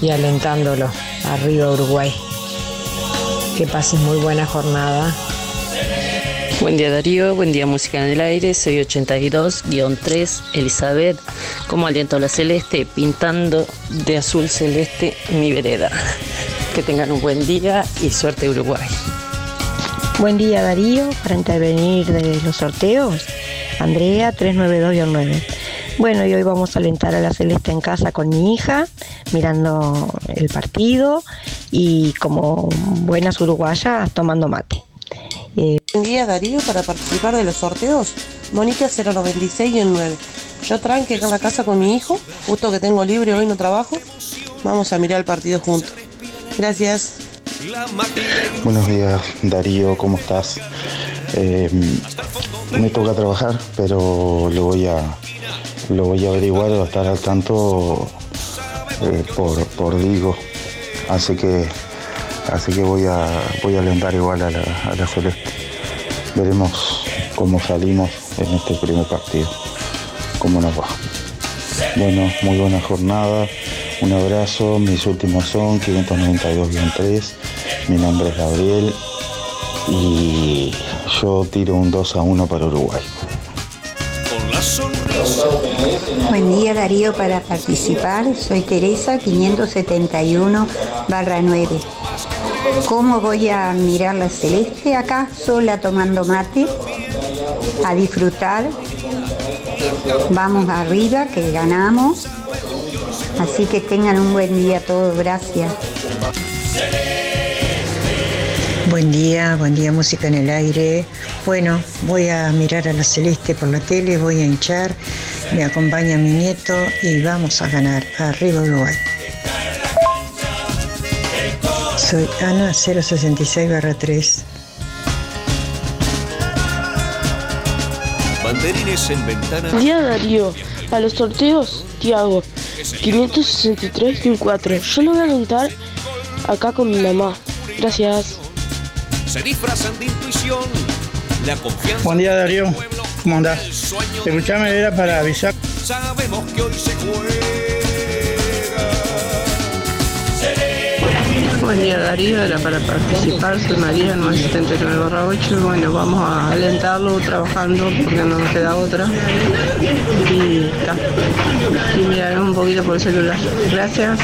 S60: y alentándolo arriba Uruguay. Que pases muy buena jornada.
S61: Buen día Darío, buen día Música en el Aire, soy 82-3 Elizabeth, como aliento a la celeste, pintando de azul celeste mi vereda. Que tengan un buen día y suerte Uruguay.
S33: Buen día Darío, para intervenir de los sorteos, Andrea 392-9. Bueno, y hoy vamos a alentar a la Celeste en casa con mi hija, mirando el partido y como buenas uruguayas tomando mate. Eh,
S62: Buen día Darío, para participar de los sorteos, Mónica 096 y el 9. Yo tranque acá en la casa con mi hijo, justo que tengo libre hoy no trabajo. Vamos a mirar el partido juntos. Gracias.
S63: Buenos días, Darío, ¿cómo estás? Eh, me toca trabajar, pero lo voy a lo voy a averiguar, voy a estar al tanto eh, por, por Digo. Así que así que voy a voy a alentar igual a la, a la Celeste. Veremos cómo salimos en este primer partido, cómo nos va. Bueno, muy buena jornada. Un abrazo. Mis últimos son 592-3. Mi nombre es Gabriel. Y yo tiro un 2 a 1 para Uruguay.
S52: Buen día Darío para participar. Soy Teresa 571 barra 9. ¿Cómo voy a mirar la celeste acá? Sola tomando mate. A disfrutar. Vamos arriba, que ganamos. Así que tengan un buen día todos. Gracias.
S64: Buen día, buen día, música en el aire. Bueno, voy a mirar a la celeste por la tele, voy a hinchar, me acompaña mi nieto y vamos a ganar. Arriba Uruguay. Soy Ana 066-3.
S58: Banderines en ventana.
S65: Día Darío, a los sorteos, Tiago, 563 y un 4. Yo lo voy a alentar acá con mi mamá. Gracias.
S58: Se disfrazan de intuición. La confianza.
S66: Buen día Darío, ¿cómo andás? Escuchame, era para avisar.
S58: Sabemos que hoy se
S50: Buen día Darío, era para participar, soy María 979 8 y bueno, vamos a alentarlo trabajando porque no nos queda otra. Y, y mirar un poquito por el celular. Gracias.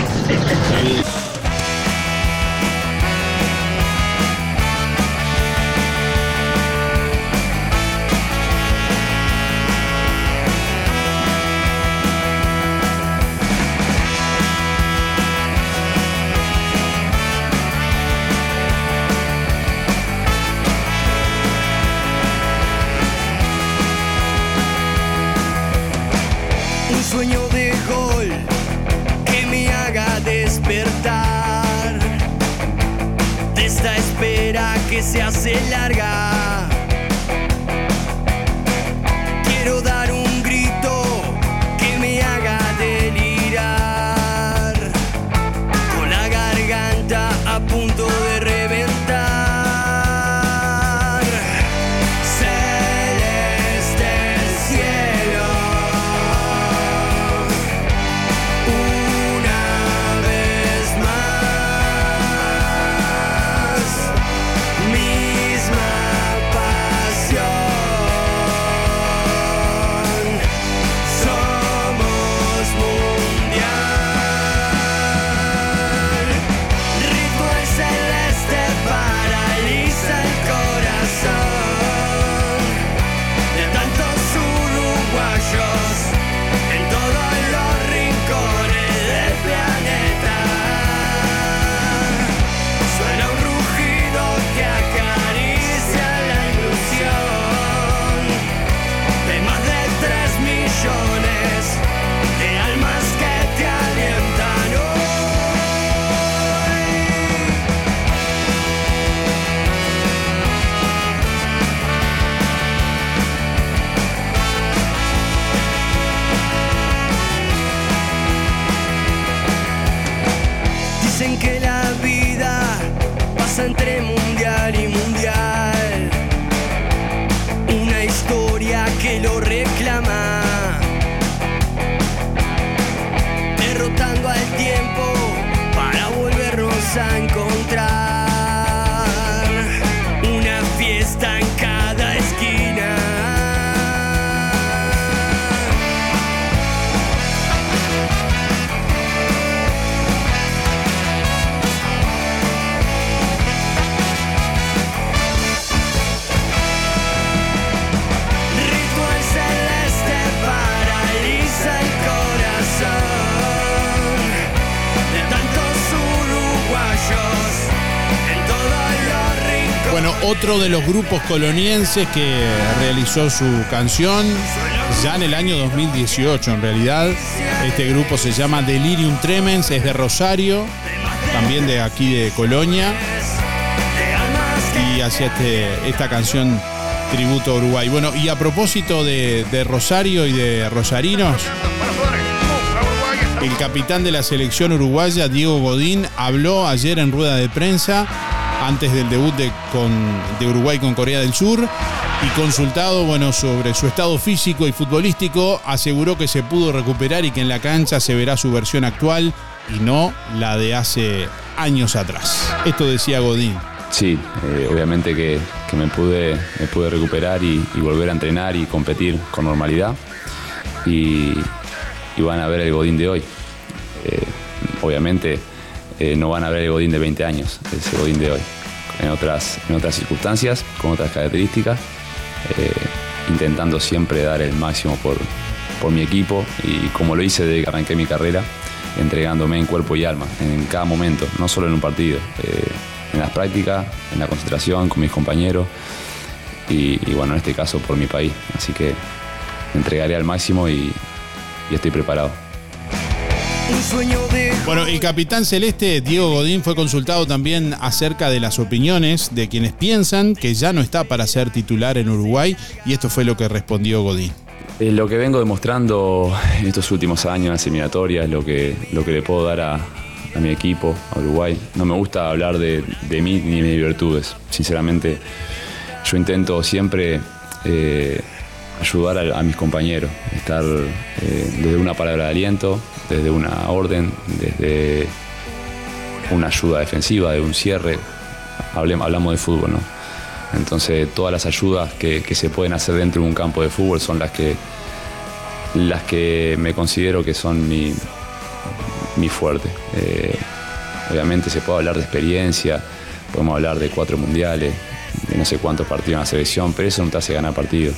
S67: Se larga. De los
S8: grupos colonienses que realizó su canción ya en el año 2018 en realidad. Este grupo se llama Delirium Tremens, es de Rosario, también de aquí de Colonia. Y hacía este, esta canción tributo a Uruguay. Bueno, y a propósito de, de Rosario y de rosarinos, el capitán de la selección uruguaya, Diego Godín, habló ayer en rueda de prensa antes del debut de, con, de Uruguay con Corea del Sur y consultado bueno, sobre su estado físico y futbolístico, aseguró que se pudo recuperar y que en la cancha se verá su versión actual y no la de hace años atrás. Esto decía Godín.
S68: Sí, eh, obviamente que, que me, pude, me pude recuperar y, volver a entrenar y competir con normalidad. Y, y van a ver el Godín de hoy. Eh, obviamente eh, no van a ver el Godín de 20 años, es el Godín de hoy. En otras, en otras circunstancias, con otras características, eh, intentando siempre dar el máximo por, por mi equipo y como lo hice desde que arranqué mi carrera, entregándome en cuerpo y alma, en cada momento, no solo en un partido, eh, en las prácticas, en la concentración, con mis compañeros y, y bueno, en este caso por mi país. Así que entregaré al máximo y, y estoy preparado.
S8: Bueno, el capitán celeste Diego Godín fue consultado también acerca de las opiniones de quienes piensan que ya no está para ser titular en Uruguay y esto fue lo que respondió Godín.
S68: Eh, lo que vengo demostrando en estos últimos años en las eliminatorias, lo que, lo que le puedo dar a, a mi equipo, a Uruguay. No me gusta hablar de, de mí ni de mis virtudes. Sinceramente, yo intento siempre eh, ayudar a, mis compañeros, estar eh, desde una palabra de aliento, desde una orden, desde una ayuda defensiva, de un cierre. Hablamos de fútbol, ¿no? Entonces todas las ayudas que, se pueden hacer dentro de un campo de fútbol son las que, las que me considero que son mi, mi fuerte. Eh, obviamente se puede hablar de experiencia, podemos hablar de cuatro mundiales, de no sé cuántos partidos en la selección, pero eso no te hace ganar partido.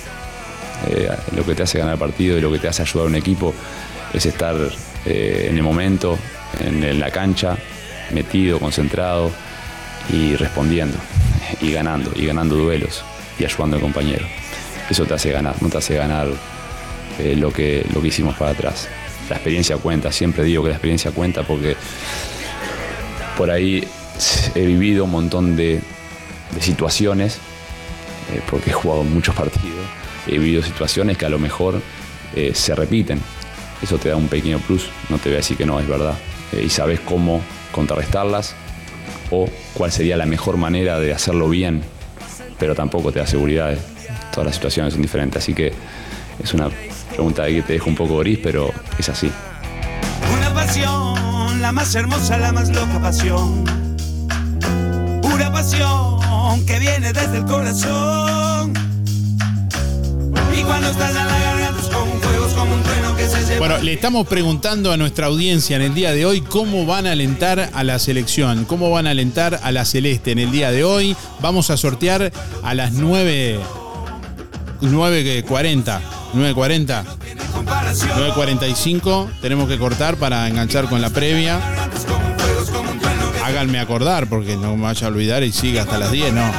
S68: Eh, lo que te hace ganar partido y lo que te hace ayudar a un equipo es estar eh, en el momento, en, la cancha, metido, concentrado y respondiendo y ganando, y ganando duelos y ayudando al compañero. Eso te hace ganar, no te hace ganar eh, lo, que, lo que hicimos para atrás. La experiencia cuenta, siempre digo que la experiencia cuenta porque por ahí he vivido un montón de, situaciones, porque he jugado muchos partidos, he vivido situaciones que a lo mejor eh, se repiten. Eso te da un pequeño plus, no te voy a decir que no, es verdad. Eh, y sabes cómo contrarrestarlas o cuál sería la mejor manera de hacerlo bien, pero tampoco te da seguridad. Todas las situaciones son diferentes, así que es una pregunta que te deja un poco gris, pero es así.
S67: Una pasión, la más hermosa, la más loca pasión. Pura pasión que viene desde el corazón. Cuando estás en la garganta es como un fuego, es como un trueno que se lleva.
S8: Bueno, le estamos preguntando a nuestra audiencia en el día de hoy cómo van a alentar a la selección, cómo van a alentar a la celeste en el día de hoy. Vamos a sortear a las 9 9.40 9.40 9.45 tenemos que cortar para enganchar con la previa háganme acordar porque no me vaya a olvidar y siga hasta las 10 no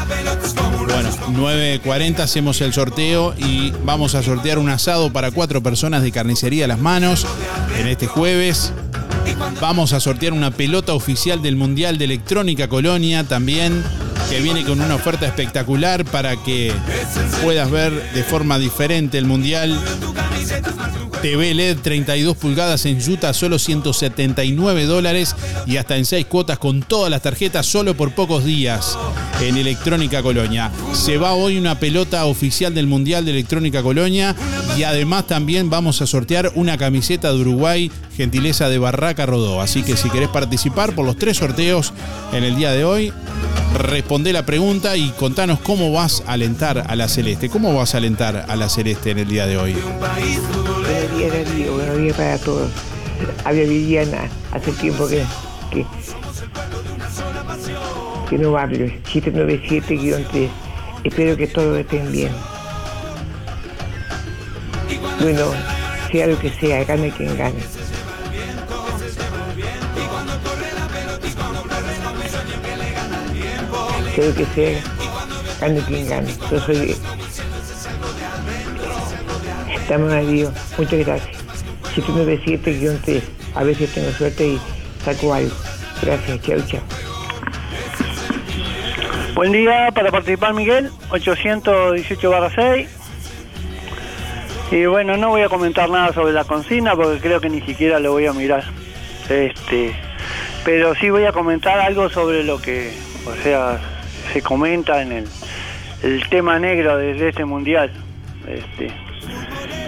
S8: bueno 9.40 hacemos el sorteo y vamos a sortear un asado para cuatro personas de carnicería las manos en este jueves Vamos a sortear una pelota oficial del Mundial de Electrónica Colonia también, que viene con una oferta espectacular para que puedas ver de forma diferente el Mundial. TV LED 32 pulgadas en Utah, solo 179 dólares y hasta en 6 cuotas con todas las tarjetas, solo por pocos días en Electrónica Colonia. Se va hoy una pelota oficial del Mundial de Electrónica Colonia y además también vamos a sortear una camiseta de Uruguay, gentileza de Barraca Rodó. Así que si querés participar por los tres sorteos en el día de hoy, responde la pregunta y contanos cómo vas a alentar a la Celeste. ¿Cómo vas a alentar a la Celeste en el día de hoy?
S59: Buenos días, Darío. Buenos días para todos. Había Viviana hace tiempo que, que, que no hablo. 797-3. Espero que todos estén bien. Bueno, sea lo que sea, gane quien gane. Sea lo que sea, gane quien gane. Yo soy. Estamos a Dios. Muchas gracias. 797-3. A veces tengo suerte y saco algo. Gracias. Chao, chao.
S69: Buen día para participar Miguel, 818 6. Y bueno, no voy a comentar nada sobre la consigna porque creo que ni siquiera lo voy a mirar. Este, pero sí voy a comentar algo sobre lo que, o sea, se comenta en el, el tema negro de este mundial. Este,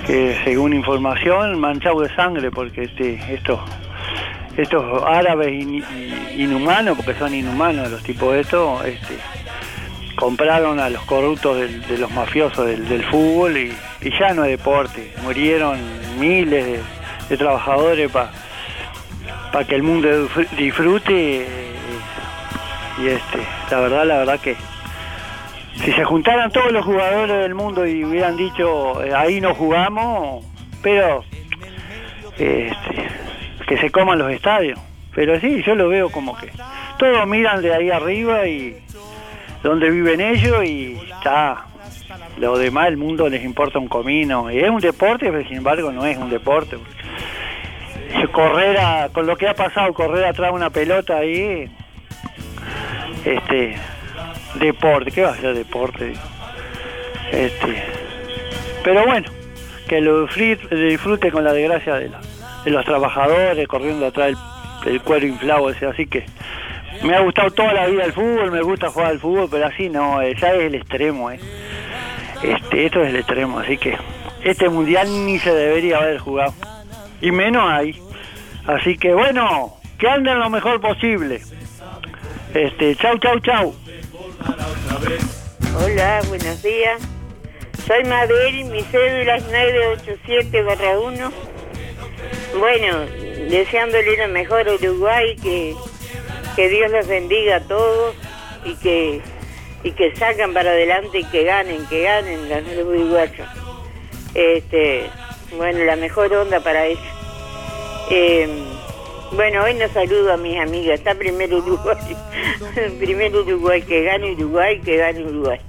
S69: que según información, manchado de sangre, porque este, estos, estos árabes in- inhumanos, porque son inhumanos los tipos estos, este, compraron a los corruptos de los mafiosos del, fútbol y, ya no es deporte. Murieron miles de, trabajadores para que el mundo disfr- disfrute y este, la verdad, la verdad que si se juntaran todos los jugadores del mundo y hubieran dicho eh, ahí no jugamos, pero este, que se coman los estadios. Pero sí, yo lo veo como que todos miran de ahí arriba y donde viven ellos y está. Lo demás, el mundo les importa un comino. Y es un deporte, pero sin embargo no es un deporte. Correr a- con lo que ha pasado, correr atrás de una pelota ahí, este, deporte, ¿qué va a ser deporte? Este, pero bueno, que lo disfrute, con la desgracia de, la- de los trabajadores corriendo atrás del, cuero inflado ese, así que me ha gustado toda la vida el fútbol, me gusta jugar al fútbol, pero así no, eh, ya es el extremo, eh. Este, esto es el extremo, así que este mundial ni se debería haber jugado. Y menos ahí. Así que bueno, que anden lo mejor posible. Este, chau, chau, chau.
S70: Hola, buenos días. Soy Mabel, mi cédula es 987-1. Bueno, deseándole lo mejor a Uruguay, que, que Dios los bendiga a todos y que, y que sacan para adelante y que ganen, que ganen los uruguayos. Este, bueno, la mejor onda para ellos. Eh, bueno, hoy no saludo a mis amigas, está primero Uruguay. primero Uruguay, que gane Uruguay, que gane Uruguay.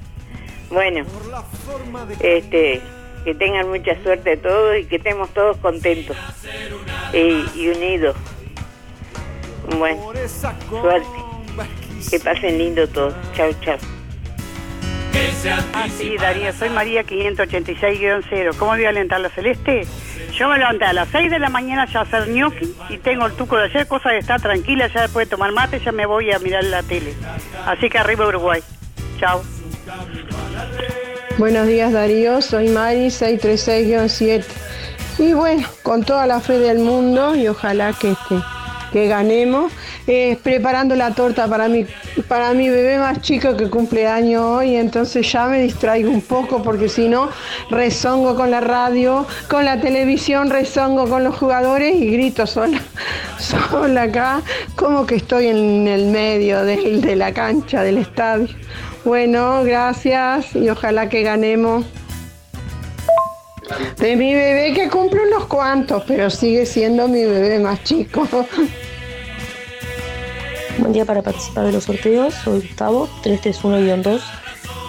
S70: Bueno, este, que tengan mucha suerte todos y que estemos todos contentos y, y unidos. Bueno, suerte. Que pasen lindo todos. Chao, chao.
S71: Ah, sí, Darío, soy María 586-0. ¿Cómo voy a alentar la celeste? Yo me levanté a las 6 de la mañana ya a hacer gnocchi y tengo el tuco de ayer, cosa de estar tranquila, ya después de tomar mate ya me voy a mirar la tele. Así que arriba Uruguay. Chao.
S72: Buenos días Darío, soy Mari 636-7. Y bueno, con toda la fe del mundo y ojalá que, este, que ganemos, preparando la torta para mi, para mi bebé más chico que cumple año hoy, entonces ya me distraigo un poco porque si no, rezongo con la radio, con la televisión, rezongo con los jugadores y grito sola, sola acá, como que estoy en el medio de la cancha, del estadio. Bueno, gracias y ojalá que ganemos. De mi bebé que cumple unos cuantos, pero sigue siendo mi bebé más chico.
S33: Buen día para participar de los sorteos. Soy Gustavo, 331-2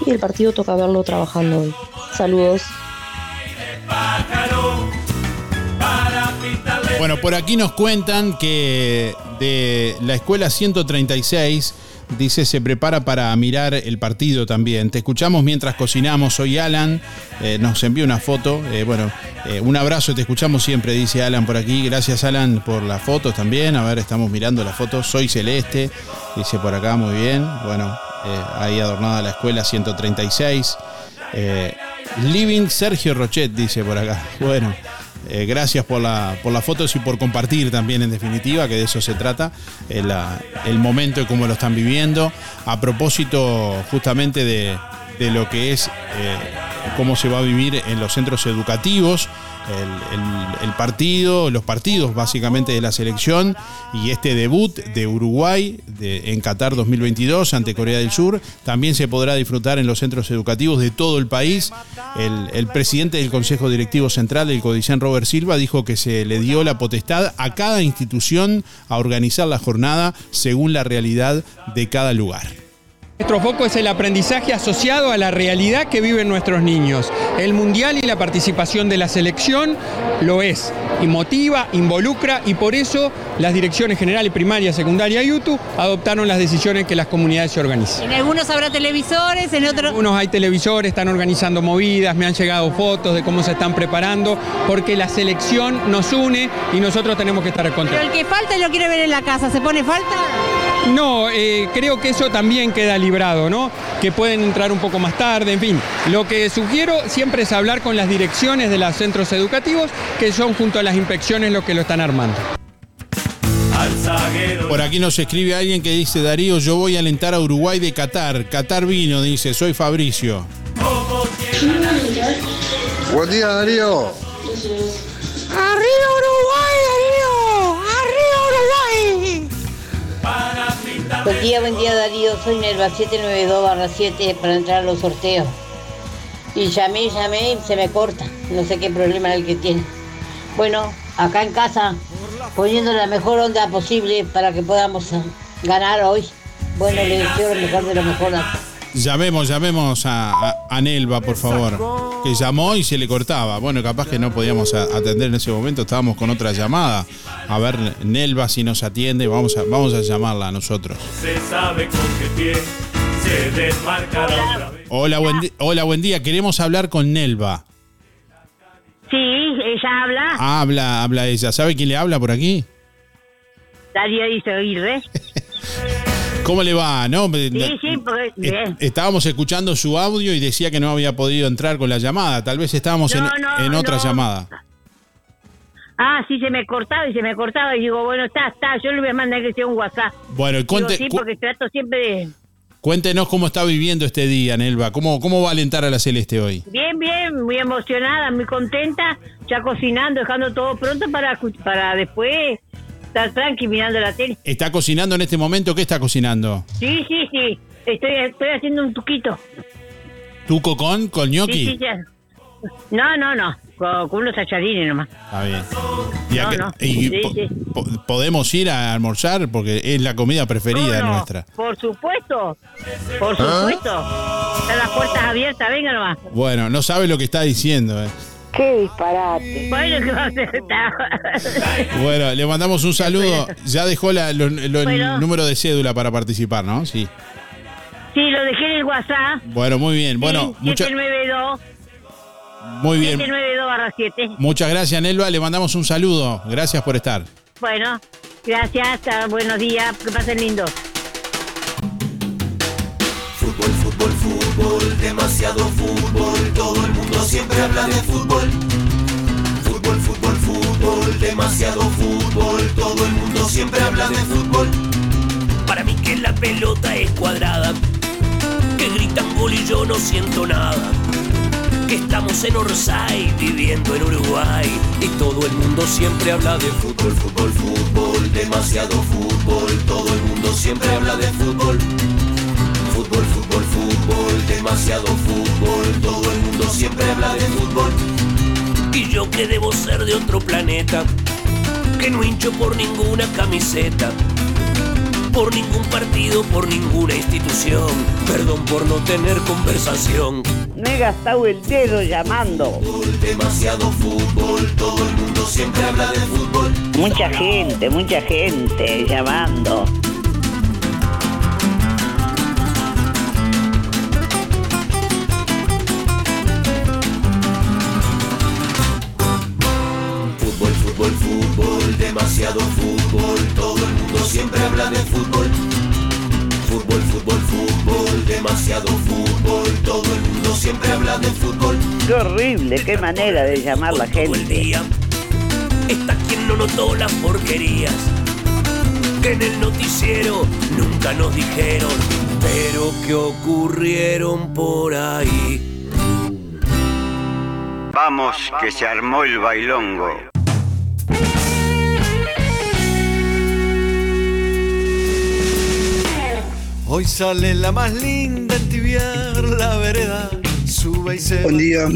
S33: y el partido toca verlo trabajando hoy. Saludos.
S8: Bueno, por aquí nos cuentan que de la escuela 136 dice se prepara para mirar el partido también. Te escuchamos mientras cocinamos. Soy Alan, eh, nos envió una foto. Eh, bueno, eh, un abrazo, te escuchamos siempre, dice Alan por aquí. Gracias Alan por las fotos también. A ver, estamos mirando las fotos. Soy Celeste, dice por acá, muy bien. Bueno, ahí adornada la escuela 136. Living Sergio Rochet, dice por acá. Bueno. Eh, gracias por, por las fotos y por compartir también, en definitiva, que de eso se trata, el, el momento y cómo lo están viviendo. A propósito, justamente de, de lo que es eh, cómo se va a vivir en los centros educativos el, partido, los partidos básicamente de la selección y este debut de Uruguay en Qatar 2022 ante Corea del Sur también se podrá disfrutar en los centros educativos de todo el país. El, presidente del Consejo Directivo Central del Codicen, Robert Silva, dijo que se le dio la potestad a cada institución a organizar la jornada según la realidad de cada lugar.
S73: Nuestro foco es el aprendizaje asociado a la realidad que viven nuestros niños. El mundial y la participación de la selección lo es, y motiva, involucra y por eso las direcciones generales, primaria, secundaria y YouTube adoptaron las decisiones que las comunidades se organicen.
S74: En algunos habrá televisores, en otros...
S73: En algunos hay televisores, están organizando movidas, me han llegado fotos de cómo se están preparando, porque la selección nos une y nosotros tenemos que estar control.
S74: Pero el que falta lo quiere ver en la casa, ¿se pone falta?
S73: No, eh, creo que eso también queda librado, ¿no? Que pueden entrar un poco más tarde, en fin. Lo que sugiero siempre es hablar con las direcciones de los centros educativos, que son junto a las inspecciones los que lo están armando.
S8: Por aquí nos escribe alguien que dice, Darío, yo voy a alentar a Uruguay de Qatar. Qatar vino, dice, soy Fabricio.
S75: Buen día, Darío.
S76: Buen día, buen día Darío, soy Nerva 792-7 para entrar a los sorteos. Y llamé, llamé y se me corta. No sé qué problema es el que tiene. Bueno, acá en casa, poniendo la mejor onda posible para que podamos ganar hoy. Bueno, le deseo lo mejor de lo mejor.
S8: Llamemos, llamemos a, Nelva, por favor. Que llamó y se le cortaba. Bueno, capaz que no podíamos atender en ese momento, estábamos con otra llamada. A ver, Nelva, si nos atiende, vamos a, vamos a llamarla a nosotros. Hola, buen, hola, buen día. Queremos hablar con Nelva.
S76: Sí, ella habla.
S8: Habla, habla ella. ¿Sabe quién le habla por aquí?
S76: Darío Isoguirre.
S8: ¿Cómo le va? ¿No?
S76: Sí, sí, porque, bien.
S8: Estábamos escuchando su audio y decía que no había podido entrar con la llamada. Tal vez estábamos en, otra llamada.
S76: Ah, sí, se me cortaba y se me cortaba. Y digo, bueno, está, está. Yo le voy a mandar que sea un WhatsApp.
S8: Bueno, y cuente,
S76: sí, porque trato siempre de...
S8: Cuéntenos cómo está viviendo este día, Nelva. ¿Cómo, ¿Cómo va a alentar a la Celeste hoy?
S76: Bien, bien, muy emocionada, muy contenta. Ya cocinando, dejando todo pronto para, para después estar tranqui mirando la tele.
S8: ¿Está cocinando en este momento? ¿Qué está cocinando?
S76: Sí, sí, sí. Estoy, estoy haciendo un tuquito.
S8: ¿Tuco con? ¿Con gnocchi?
S76: Sí, sí, ya. No, no, no. Con, unos achadines nomás.
S8: Está bien. ¿Y, podemos ir a almorzar? Porque es la comida preferida nuestra.
S76: Por supuesto. Por ¿Ah? supuesto. Están las puertas abiertas. Venga nomás.
S8: Bueno, no sabe lo que está diciendo, ¿eh?
S76: Qué disparate. Bueno, ¿qué va a
S8: bueno, le mandamos un saludo. Ya dejó la, el número de cédula para participar, ¿no? Sí.
S76: Sí, lo dejé en el WhatsApp.
S8: Bueno, muy bien. Bueno,
S76: sí, 792.
S8: Muy bien.
S76: 792 barra 7.
S8: Muchas gracias, Nelva. Le mandamos un saludo. Gracias por estar.
S76: Bueno, gracias. Buenos días. Que pasen lindo.
S58: Fútbol, demasiado fútbol, todo el mundo siempre habla de fútbol. Fútbol, fútbol, fútbol, demasiado fútbol, todo el mundo siempre habla de fútbol. Para mí que la pelota es cuadrada, que gritan gol y yo no siento nada. Que estamos en Orsay, viviendo en Uruguay, y todo el mundo siempre habla de fútbol, fútbol, fútbol, demasiado fútbol, todo el mundo siempre habla de fútbol fútbol, fútbol, fútbol, demasiado fútbol, todo el mundo siempre habla de fútbol. Y yo que debo ser de otro planeta, que no hincho por ninguna camiseta
S77: por ningún partido, por ninguna institución. Perdón por no tener conversación.
S78: Me he gastado el dedo llamando.
S77: Demasiado fútbol, todo el mundo siempre habla de fútbol.
S78: Mucha gente, mucha gente llamando.
S77: Demasiado fútbol. Todo el mundo siempre habla de fútbol. Fútbol, fútbol, fútbol, demasiado fútbol. Todo el mundo siempre habla de fútbol.
S78: Qué horrible, qué manera de llamar la gente.
S77: Está quien no notó las porquerías que en el noticiero nunca nos dijeron, pero que ocurrieron por ahí.
S79: Vamos, que se armó el bailongo.
S3: Hoy sale la más linda en tibiar la vereda. Sube y se
S66: Buen día,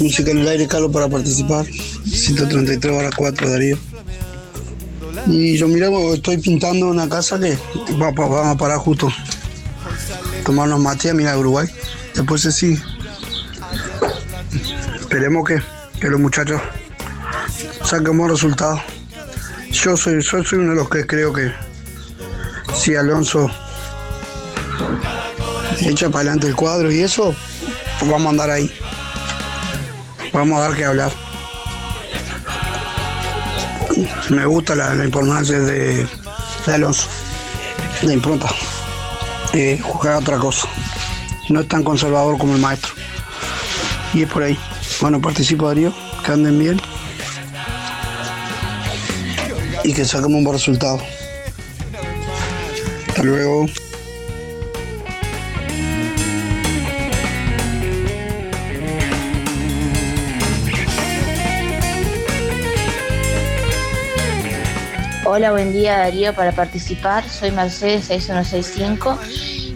S66: música en el aire, Carlos, para participar. 133 horas 4, Darío. Y yo mira, estoy pintando una casa que va- va- vamos a parar justo. Tomarnos mate a mirar Uruguay. Después se sigue. Esperemos que, que los muchachos saquen buenos resultados. Yo soy, yo soy uno de los que creo que si Alonso echa para adelante el cuadro y eso, pues vamos a andar ahí. Vamos a dar que hablar. Me gusta la, la importancia de, de Alonso, de impronta. Eh, jugar otra cosa. No es tan conservador como el maestro. Y es por ahí. Bueno, participo Darío, que anden bien. Y que saquemos un buen resultado. Hasta luego.
S80: Hola, buen día Darío para participar. Soy Mercedes 6165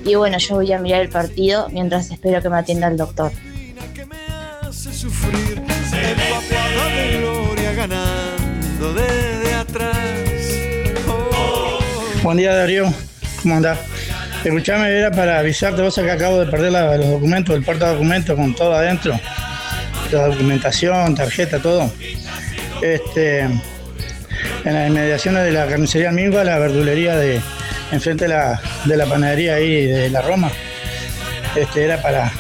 S80: y bueno, yo voy a mirar el partido mientras espero que me atienda el doctor.
S66: Buen día Darío, ¿cómo andás? Escuchame, era para avisarte, vos que acabo de perder los documentos, el porta documentos con todo adentro. La documentación, tarjeta, todo. Este, en las inmediaciones de la carnicería Minga, la verdulería de enfrente de la, de la panadería ahí de la Roma. Este, era para,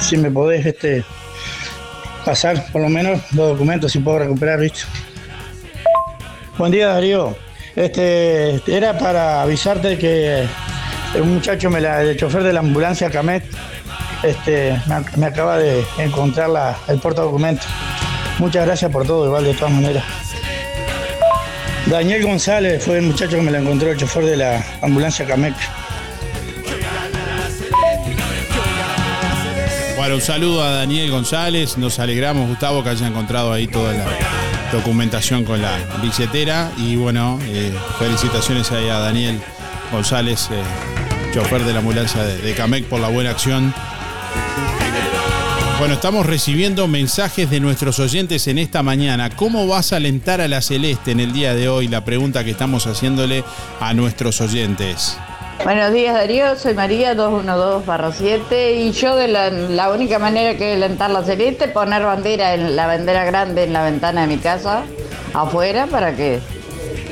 S66: si me podés este, pasar por lo menos los documentos, si puedo recuperar, ¿viste? Buen día, Darío. Este, era para avisarte que un muchacho, me la, el chofer de la ambulancia Camet, este, me, ac- me acaba de encontrar la, el portadocumento. Muchas gracias por todo, igual de todas maneras. Daniel González fue el muchacho que me la encontró, el chofer de la ambulancia Camet.
S8: Bueno, un saludo a Daniel González. Nos alegramos, Gustavo, que haya encontrado ahí toda la documentación con la billetera. Y bueno, eh, felicitaciones ahí a Daniel González, eh, chofer de la ambulancia de, de Camec, por la buena acción. Bueno, estamos recibiendo mensajes de nuestros oyentes en esta mañana. ¿Cómo vas a alentar a la Celeste en el día de hoy? La pregunta que estamos haciéndole a nuestros oyentes.
S72: Buenos días Darío, soy María 212-7 y yo de la, única manera que alentar la celeste poner bandera en la bandera grande en la ventana de mi casa afuera para que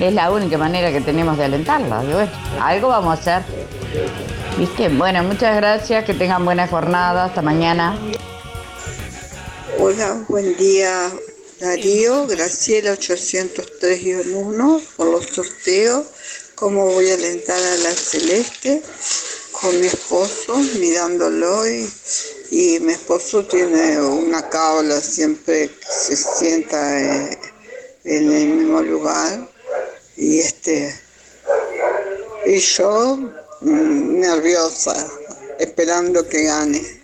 S72: es la única manera que tenemos de alentarla. Bueno, algo vamos a hacer. ¿Viste? Bueno, muchas gracias, que tengan buena jornada, hasta mañana.
S81: Hola, buen día Darío, Graciela 803-1 por los sorteos. ¿Cómo voy a alentar a la Celeste? Con mi esposo, mirándolo y, y mi esposo tiene una cábala, siempre se sienta eh, en el mismo lugar. Y este y yo mm, nerviosa, esperando que gane.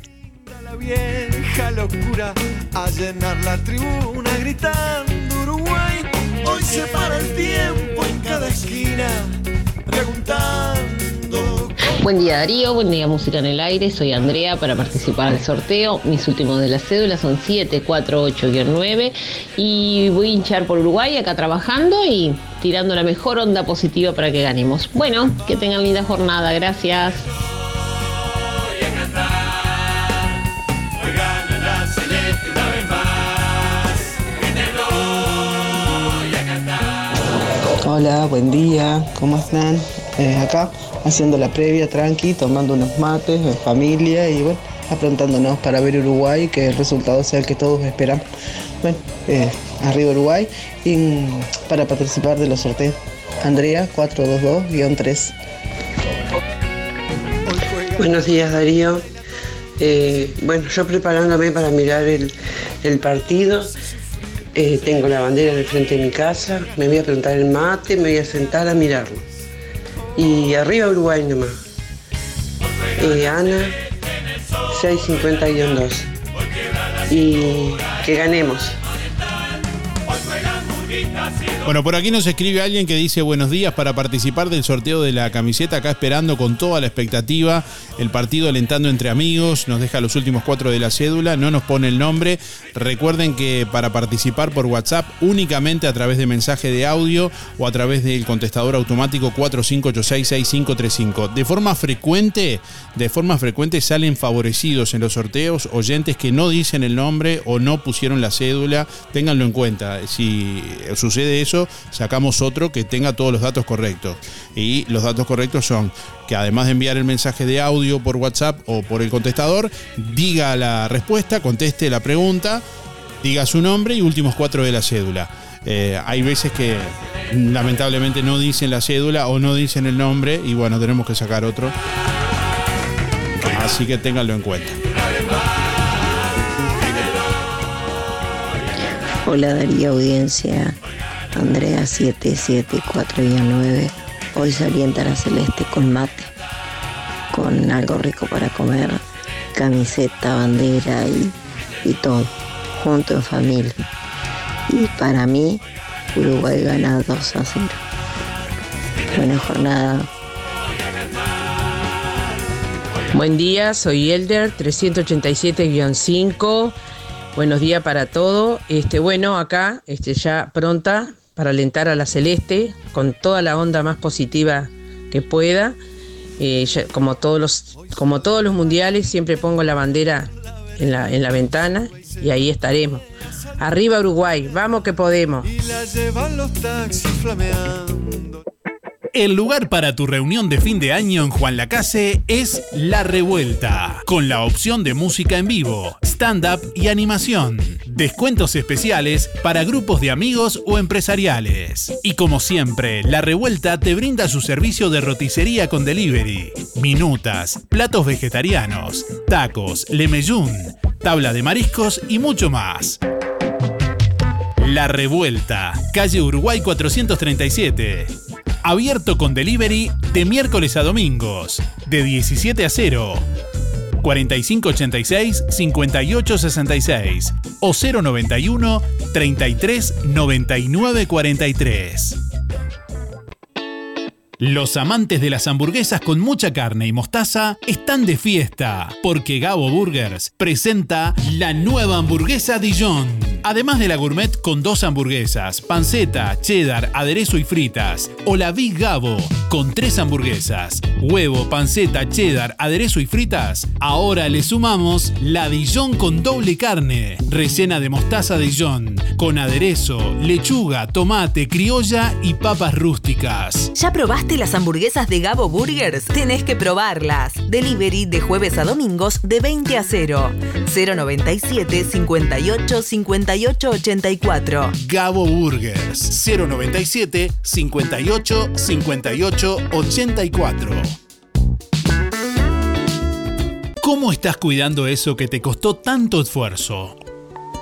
S3: Hoy se para el tiempo en cada esquina preguntando.
S82: Buen día Darío, buen día Música en el Aire, soy Andrea para participar del sorteo. Mis últimos de la cédula son 748-9 y voy a hinchar por Uruguay acá trabajando y tirando la mejor onda positiva para que ganemos. Bueno, que tengan linda jornada, gracias.
S83: Hola, buen día, ¿cómo están? Eh, acá haciendo la previa tranqui, tomando unos mates familia y bueno, aprontándonos para ver Uruguay, que el resultado sea el que todos esperamos. Bueno, eh, arriba Uruguay y mm, para participar de los sorteos. Andrea 422-3.
S84: Buenos días Darío. Eh, bueno, yo preparándome para mirar el partido, eh, tengo la bandera en el frente de mi casa, me voy a preguntar el mate, me voy a sentar a mirarlo. Y arriba Uruguay nomás. Eh, Ana 650-2. Y que ganemos.
S8: Bueno, por aquí nos escribe alguien que dice buenos días para participar del sorteo de la camiseta, acá esperando con toda la expectativa el partido alentando entre amigos, nos deja los últimos cuatro de la cédula, no nos pone el nombre. Recuerden que para participar por WhatsApp únicamente a través de mensaje de audio o a través del contestador automático 45866535. De forma frecuente, de forma frecuente salen favorecidos en los sorteos oyentes que no dicen el nombre o no pusieron la cédula, ténganlo en cuenta. Si sucede eso, sacamos otro que tenga todos los datos correctos. Y los datos correctos son que además de enviar el mensaje de audio por WhatsApp o por el contestador, diga la respuesta, conteste la pregunta, diga su nombre y últimos cuatro de la cédula. Eh, hay veces que lamentablemente no dicen la cédula o no dicen el nombre y bueno, tenemos que sacar otro. Así que ténganlo en cuenta.
S33: Hola Darío Audiencia, Andrea 774-9. Hoy salí en Tara Celeste con mate, con algo rico para comer, camiseta, bandera y, y todo, junto en familia. Y para mí, Uruguay gana 2 a 0. Buena jornada.
S85: Buen día, soy Elder 387-5. Buenos días para todo. Este, bueno, acá este, ya pronta para alentar a la Celeste con toda la onda más positiva que pueda. Eh, como, todos los, como todos los mundiales, siempre pongo la bandera en la, en la ventana y ahí estaremos. Arriba Uruguay, vamos que podemos.
S67: La llevan los taxis flameando.
S8: El lugar para tu reunión de fin de año en Juan Lacase es La Revuelta, con la opción de música en vivo, stand-up y animación. Descuentos especiales para grupos de amigos o empresariales. Y como siempre, La Revuelta te brinda su servicio de roticería con delivery. Minutas, platos vegetarianos, tacos, lemeyún, tabla de mariscos y mucho más. La Revuelta, calle Uruguay 437. Abierto con delivery de miércoles a domingos, de 17 a 0. 4586-5866 o 091 33 99 43. Los amantes de las hamburguesas con mucha carne y mostaza están de fiesta, porque Gabo Burgers presenta la nueva hamburguesa Dijon. Además de la gourmet con dos hamburguesas, panceta, cheddar, aderezo y fritas, o la Big Gabo con tres hamburguesas, huevo, panceta, cheddar, aderezo y fritas, ahora le sumamos la Dijon con doble carne, rellena de mostaza Dijon, con aderezo, lechuga, tomate, criolla y papas rústicas.
S86: ¿Ya probaste las hamburguesas de Gabo Burgers? Tenés que probarlas. Delivery de jueves a domingos de 20 a 0. 097 58 58 84.
S8: Gabo Burgers 097 58 58 84. ¿Cómo estás cuidando eso que te costó tanto esfuerzo?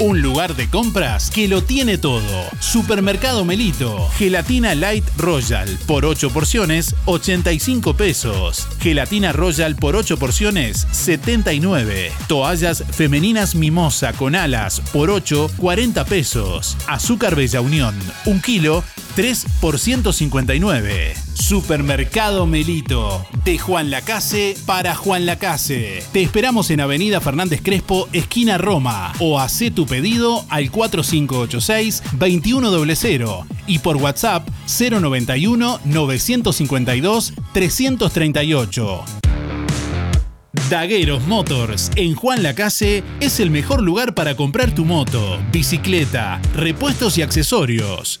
S8: un lugar de compras que lo tiene todo. Supermercado Melito. Gelatina Light Royal por 8 porciones, 85 pesos. Gelatina Royal por 8 porciones, 79. Toallas femeninas Mimosa con alas por 8, 40 pesos. Azúcar Bella Unión, 1 kilo, 3 por 159. Supermercado Melito, de Juan Lacase para Juan Lacase. Te esperamos en Avenida Fernández Crespo, esquina Roma, o haz tu pedido al 4586-2100 y por WhatsApp 091 952 338. Dagueros Motors en Juan Lacase es el mejor lugar para comprar tu moto, bicicleta, repuestos y accesorios.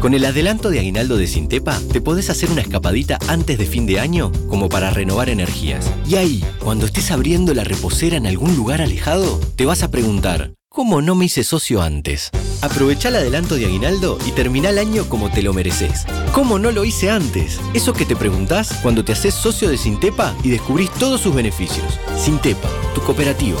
S87: Con el adelanto de aguinaldo de Sintepa, te podés hacer una escapadita antes de fin de año como para renovar energías. Y ahí, cuando estés abriendo la reposera en algún lugar alejado, te vas a preguntar, ¿cómo no me hice socio antes? Aprovecha el adelanto de aguinaldo y termina el año como te lo mereces. ¿Cómo no lo hice antes? Eso que te preguntás cuando te haces socio de Sintepa y descubrís todos sus beneficios. Sintepa, tu cooperativa.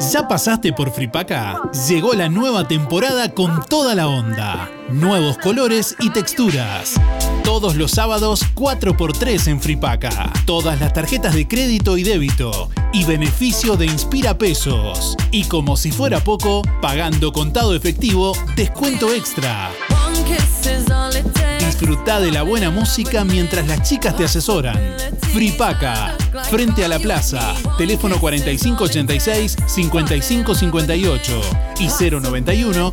S8: ¿Ya pasaste por Fripaca? Llegó la nueva temporada con toda la onda. Nuevos colores y texturas. Todos los sábados 4x3 en Fripaca. Todas las tarjetas de crédito y débito. Y beneficio de Inspira Pesos. Y como si fuera poco, pagando contado efectivo, descuento extra. Disfruta de la buena música mientras las chicas te asesoran. Fripaca, frente a la plaza. Teléfono 4586-5558 y 091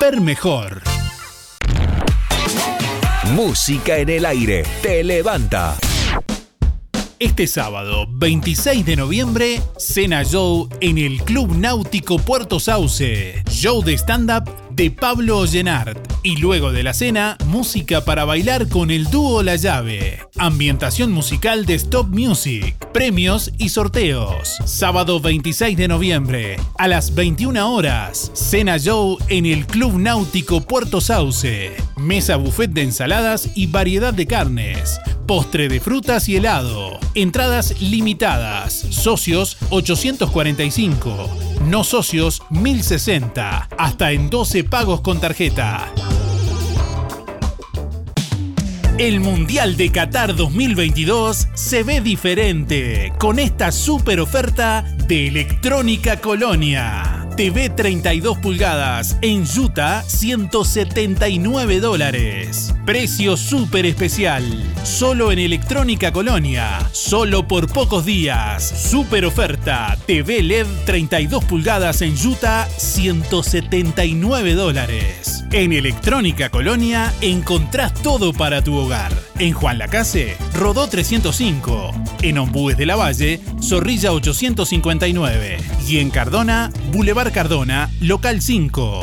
S8: Ver mejor.
S88: Música en el aire. Te levanta.
S8: Este sábado, 26 de noviembre, cena show en el Club Náutico Puerto Sauce. Show de stand-up de Pablo Ollenart. Y luego de la cena, música para bailar con el dúo La Llave. Ambientación musical de Stop Music. Premios y sorteos. Sábado 26 de noviembre, a las 21 horas. Cena Show en el Club Náutico Puerto Sauce. Mesa buffet de ensaladas y variedad de carnes. Postre de frutas y helado. Entradas limitadas. Socios 845. No socios 1060. Hasta en 12 pagos con tarjeta. El Mundial de Qatar 2022 se ve diferente con esta super oferta de Electrónica Colonia. TV 32 pulgadas en Utah 179 dólares. Precio súper especial. Solo en Electrónica Colonia. Solo por pocos días. Super oferta. TV LED 32 pulgadas en Utah 179 dólares. En Electrónica Colonia encontrás todo para tu hogar. En Juan Lacase, Rodó 305. En Ombúes de la Valle, Zorrilla 859. Y en Cardona, Boulevard Cardona, Local 5.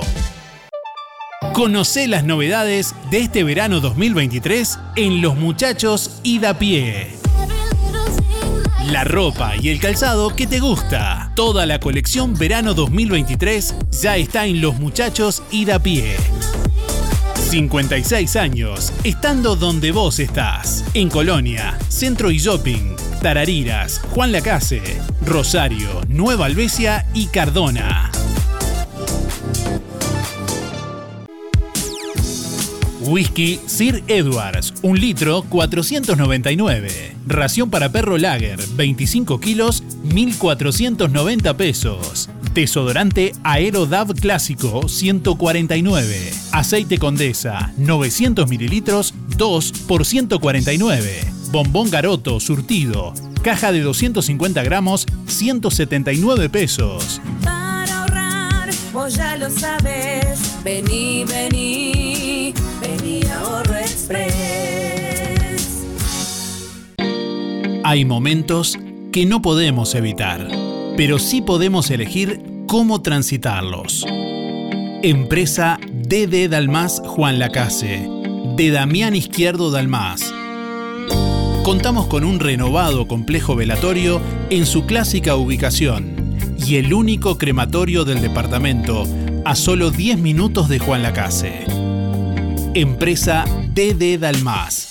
S8: Conoce las novedades de este verano 2023 en Los Muchachos Ida Pie. La ropa y el calzado que te gusta. Toda la colección verano 2023 ya está en Los Muchachos Ida Pie. 56 años, estando donde vos estás. En Colonia, Centro y Shopping, Tarariras, Juan Lacase, Rosario, Nueva Albesia y Cardona. Whisky Sir Edwards, un litro 499. Ración para perro Lager, 25 kilos, 1490 pesos. Desodorante Aerodav Clásico, 149. Aceite Condesa, 900 mililitros, 2 por 149. Bombón Garoto, surtido. Caja de 250 gramos, 179 pesos.
S89: Para ahorrar, vos ya lo sabes. Vení, vení, vení Ahorro Express.
S8: Hay momentos que no podemos evitar, pero sí podemos elegir cómo transitarlos. Empresa DD Dalmas Juan Lacase, de Damián Izquierdo Dalmas. Contamos con un renovado complejo velatorio en su clásica ubicación y el único crematorio del departamento a solo 10 minutos de Juan Lacase. Empresa DD Dalmas.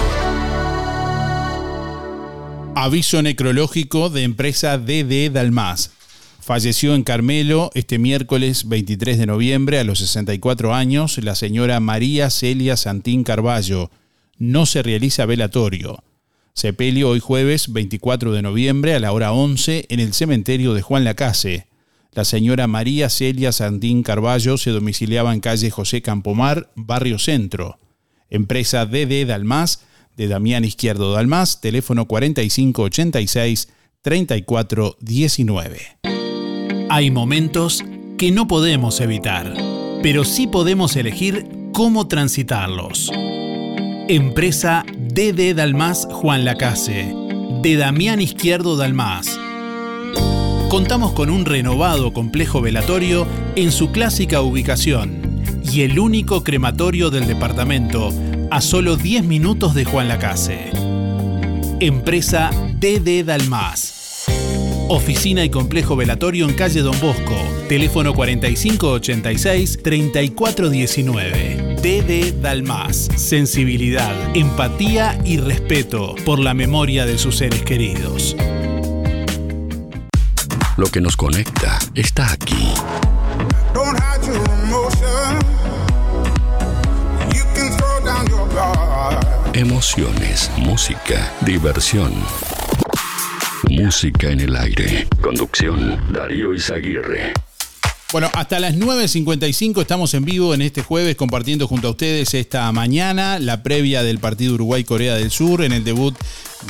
S8: Aviso necrológico de empresa DD Dalmas. Falleció en Carmelo este miércoles 23 de noviembre a los 64 años la señora María Celia Santín Carballo. No se realiza velatorio. Sepelio hoy jueves 24 de noviembre a la hora 11 en el cementerio de Juan Lacase. La señora María Celia Santín Carballo se domiciliaba en calle José Campomar, Barrio Centro. Empresa DD Dalmas de Damián Izquierdo Dalmás, teléfono 4586 3419.
S90: Hay momentos que no podemos evitar, pero sí podemos elegir cómo transitarlos. Empresa DD Dalmás Juan Lacase, de Damián Izquierdo Dalmás. Contamos con un renovado complejo velatorio en su clásica ubicación y el único crematorio del departamento a solo 10 minutos de Juan Lacase. Empresa DD Dalmás. Oficina y complejo velatorio en calle Don Bosco. Teléfono 4586-3419. DD Dalmas. Sensibilidad, empatía y respeto por la memoria de sus seres queridos.
S91: Lo que nos conecta está aquí. Emociones, música, diversión. Música en el aire. Conducción, Darío Izaguirre.
S8: Bueno, hasta las 9.55 estamos en vivo en este jueves compartiendo junto a ustedes esta mañana la previa del partido Uruguay-Corea del Sur en el debut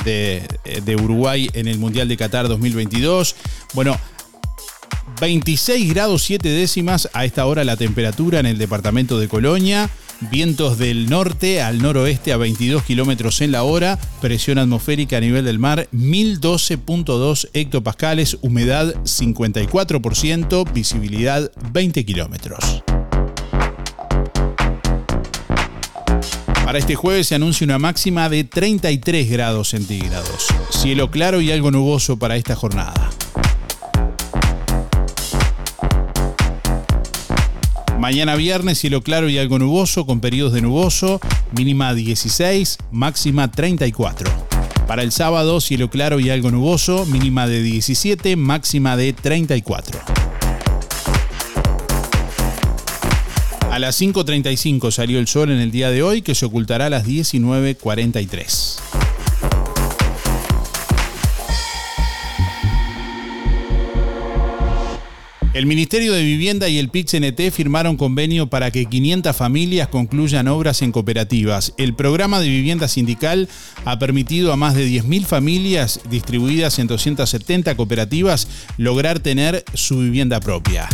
S8: de, de Uruguay en el Mundial de Qatar 2022. Bueno, 26 grados 7 décimas a esta hora la temperatura en el departamento de Colonia. Vientos del norte al noroeste a 22 kilómetros en la hora. Presión atmosférica a nivel del mar 1012.2 hectopascales. Humedad 54%. Visibilidad 20 kilómetros. Para este jueves se anuncia una máxima de 33 grados centígrados. Cielo claro y algo nuboso para esta jornada. Mañana viernes, cielo claro y algo nuboso, con periodos de nuboso, mínima 16, máxima 34. Para el sábado, cielo claro y algo nuboso, mínima de 17, máxima de 34. A las 5.35 salió el sol en el día de hoy, que se ocultará a las 19.43. El Ministerio de Vivienda y el PIT-CNT firmaron convenio para que 500 familias concluyan obras en cooperativas. El programa de vivienda sindical ha permitido a más de 10.000 familias distribuidas en 270 cooperativas lograr tener su vivienda propia.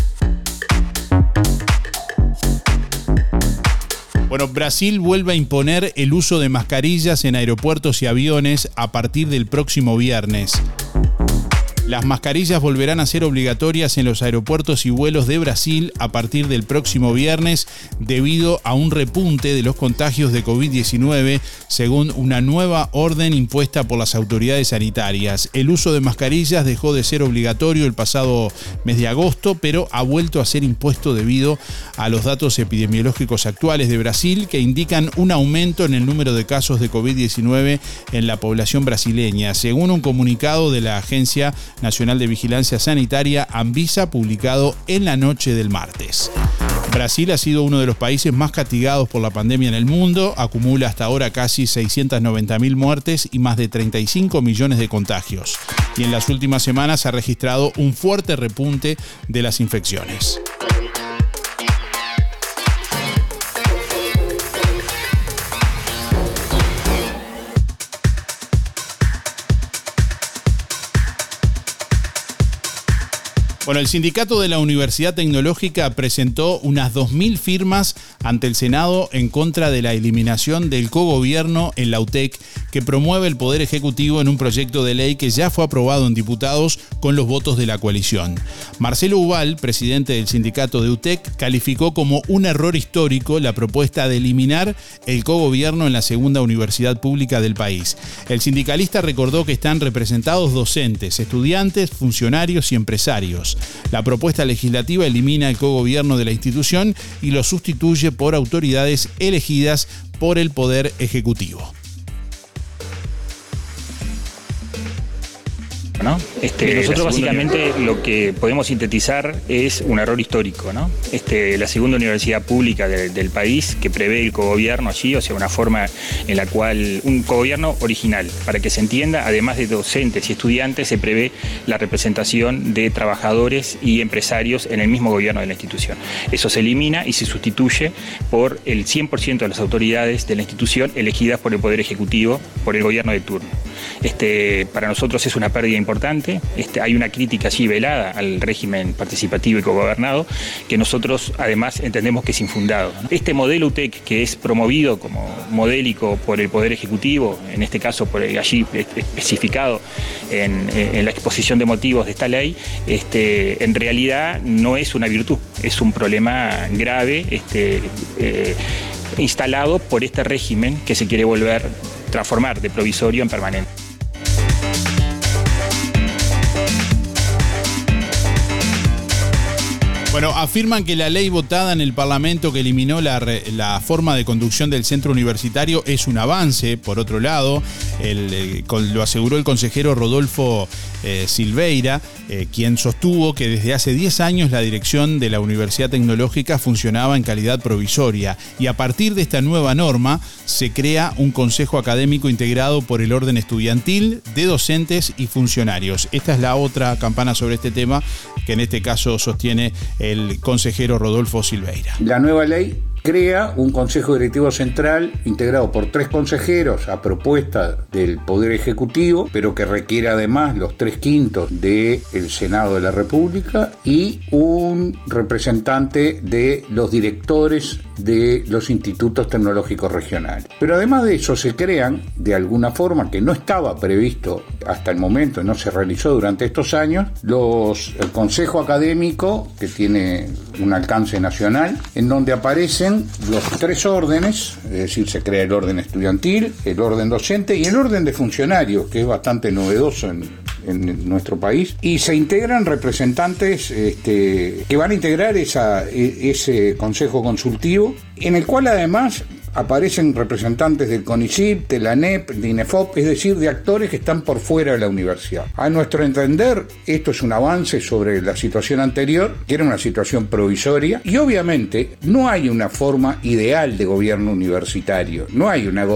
S8: Bueno, Brasil vuelve a imponer el uso de mascarillas en aeropuertos y aviones a partir del próximo viernes. Las mascarillas volverán a ser obligatorias en los aeropuertos y vuelos de Brasil a partir del próximo viernes debido a un repunte de los contagios de COVID-19 según una nueva orden impuesta por las autoridades sanitarias. El uso de mascarillas dejó de ser obligatorio el pasado mes de agosto, pero ha vuelto a ser impuesto debido a los datos epidemiológicos actuales de Brasil que indican un aumento en el número de casos de COVID-19 en la población brasileña. Según un comunicado de la agencia Nacional de Vigilancia Sanitaria, Anvisa, publicado en la noche del martes. Brasil ha sido uno de los países más castigados por la pandemia en el mundo, acumula hasta ahora casi 690.000 muertes y más de 35 millones de contagios. Y en las últimas semanas ha registrado un fuerte repunte de las infecciones. Bueno, el sindicato de la Universidad Tecnológica presentó unas 2.000 firmas ante el Senado en contra de la eliminación del cogobierno en la UTEC que promueve el Poder Ejecutivo en un proyecto de ley que ya fue aprobado en diputados con los votos de la coalición. Marcelo Ubal, presidente del sindicato de UTEC, calificó como un error histórico la propuesta de eliminar el cogobierno en la segunda universidad pública del país. El sindicalista recordó que están representados docentes, estudiantes, funcionarios y empresarios. La propuesta legislativa elimina el cogobierno de la institución y lo sustituye por autoridades elegidas por el Poder Ejecutivo.
S92: Este, nosotros básicamente lo que podemos sintetizar es un error histórico, ¿no? Este, la segunda universidad pública de- del país que prevé el cogobierno allí, o sea, una forma en la cual, un cogobierno original, para que se entienda, además de docentes y estudiantes, se prevé la representación de trabajadores y empresarios en el mismo gobierno de la institución. Eso se elimina y se sustituye por el 100% de las autoridades de la institución elegidas por el Poder Ejecutivo, por el gobierno de turno. Este, para nosotros es una pérdida importante. Este, hay una crítica allí velada al régimen participativo y cogobernado que nosotros además entendemos que es infundado. Este modelo UTEC que es promovido como modélico por el Poder Ejecutivo, en este caso por el allí especificado en, la exposición de motivos de esta ley, este, en realidad no es una virtud, es un problema grave este, eh, instalado por este régimen que se quiere volver, transformar de provisorio en permanente.
S8: Bueno, afirman que la ley votada en el Parlamento que eliminó la, la forma de conducción del centro universitario es un avance. Por otro lado, eh, lo aseguró el consejero Rodolfo eh, Silveira, eh, quien sostuvo que desde hace 10 años la dirección de la Universidad Tecnológica funcionaba en calidad provisoria y a partir de esta nueva norma se crea un consejo académico integrado por el orden estudiantil de docentes y funcionarios. Esta es la otra campana sobre este tema que en este caso sostiene el consejero Rodolfo Silveira.
S93: La nueva ley crea un Consejo Directivo Central integrado por tres consejeros a propuesta del Poder Ejecutivo, pero que requiere además los tres quintos del Senado de la República y un representante de los directores de los institutos tecnológicos regionales. Pero además de eso se crean, de alguna forma que no estaba previsto hasta el momento, no se realizó durante estos años, los, el Consejo Académico, que tiene un alcance nacional, en donde aparecen los tres órdenes, es decir, se crea el orden estudiantil, el orden docente y el orden de funcionarios, que es bastante novedoso en, nuestro país, y se integran representantes este, que van a integrar e- ese consejo consultivo, en el cual además aparecen representantes del CONICIT, de la NEP, de INEFOP, es decir, de actores que están por fuera de la universidad. A nuestro entender, esto es un avance sobre la situación anterior, que era una situación provisoria, y obviamente no hay una forma ideal de gobierno universitario, no hay una,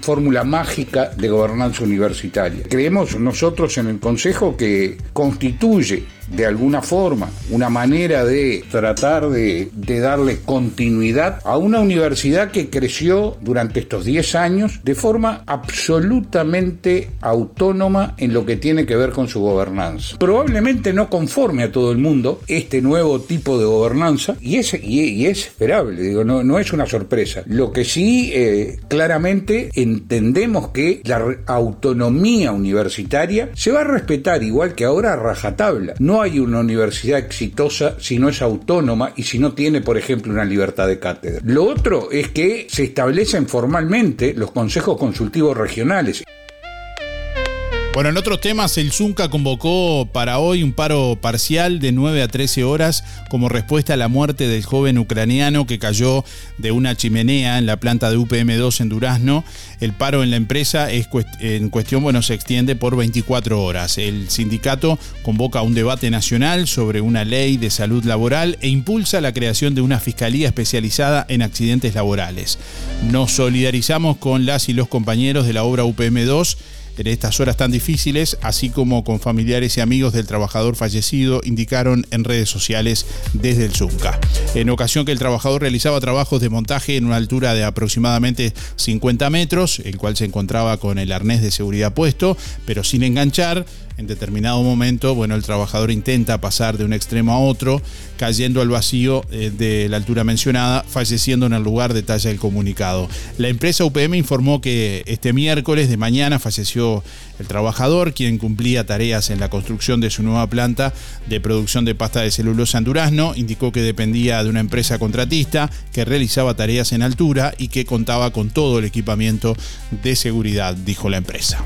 S93: fórmula mágica de gobernanza universitaria. Creemos nosotros en el Consejo que constituye de alguna forma una manera de tratar de, de darle continuidad a una universidad que creció durante estos 10 años de forma absolutamente autónoma en lo que tiene que ver con su gobernanza. Probablemente no conforme a todo el mundo este nuevo tipo de gobernanza y es, y, es esperable, digo, no, no es una sorpresa. Lo que sí eh, claramente entendemos que la autonomía universitaria se va a respetar igual que ahora a rajatabla. Hay una universidad exitosa si no es autónoma y si no tiene, por ejemplo, una libertad de cátedra. Lo otro es que se establecen formalmente los consejos consultivos regionales.
S8: Bueno, en otros temas, el Zunca convocó para hoy un paro parcial de 9 a 13 horas como respuesta a la muerte del joven ucraniano que cayó de una chimenea en la planta de UPM2 en Durazno. El paro en la empresa es en cuestión, bueno, se extiende por 24 horas. El sindicato convoca un debate nacional sobre una ley de salud laboral e impulsa la creación de una fiscalía especializada en accidentes laborales. Nos solidarizamos con las y los compañeros de la obra UPM2 en estas horas tan difíciles, así como con familiares y amigos del trabajador fallecido, indicaron en redes sociales desde el Zunca. En ocasión que el trabajador realizaba trabajos de montaje en una altura de aproximadamente 50 metros, el cual se encontraba con el arnés de seguridad puesto, pero sin enganchar, en determinado momento, bueno, el trabajador intenta pasar de un extremo a otro, cayendo al vacío eh, de la altura mencionada, falleciendo en el lugar, detalla el comunicado. La empresa UPM informó que este miércoles de mañana falleció el trabajador, quien cumplía tareas en la construcción de su nueva planta de producción de pasta de celulosa en Durazno. Indicó que dependía de una empresa contratista que realizaba tareas en altura y que contaba con todo el equipamiento de seguridad, dijo la empresa.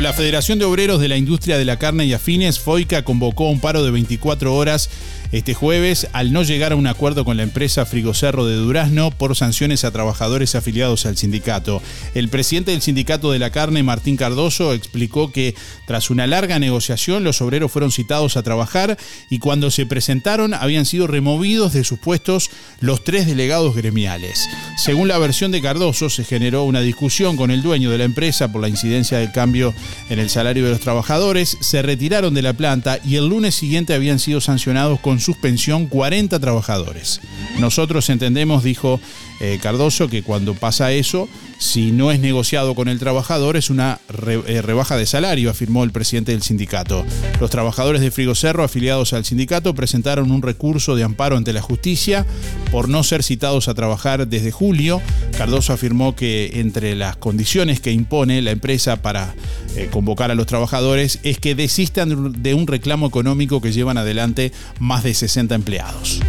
S8: La Federación de Obreros de la Industria de la Carne y Afines, FOICA, convocó un paro de 24 horas este jueves al no llegar a un acuerdo con la empresa Frigocerro de Durazno por sanciones a trabajadores afiliados al sindicato. El presidente del sindicato de la carne, Martín Cardoso, explicó que tras una larga negociación los obreros fueron citados a trabajar y cuando se presentaron habían sido removidos de sus puestos los tres delegados gremiales. Según la versión de Cardoso, se generó una discusión con el dueño de la empresa por la incidencia del cambio en el salario de los trabajadores, se retiraron de la planta y el lunes siguiente habían sido sancionados con suspensión 40 trabajadores. Nosotros entendemos, dijo eh, Cardoso, que cuando pasa eso, si no es negociado con el trabajador, es una eh, rebaja de salario, afirmó el presidente del sindicato. Los trabajadores de Frigocerro, afiliados al sindicato, presentaron un recurso de amparo ante la justicia por no ser citados a trabajar desde julio. Cardoso afirmó que entre las condiciones que impone la empresa para eh, convocar a los trabajadores es que desistan de un reclamo económico que llevan adelante más de 60 empleados.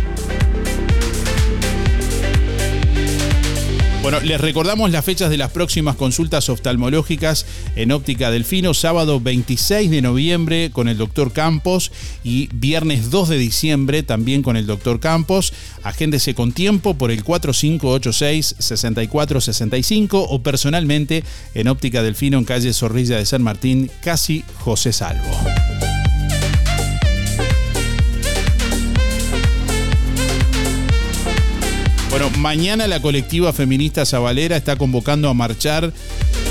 S8: Bueno, les recordamos las fechas de las próximas consultas oftalmológicas en Óptica Delfino, sábado 26 de noviembre con el doctor Campos y viernes 2 de diciembre también con el doctor Campos. Agéndese con tiempo por el 4586-6465 o personalmente en Óptica Delfino en calle Zorrilla de San Martín, casi José Salvo. Bueno, mañana la colectiva feminista Zabalera está convocando a marchar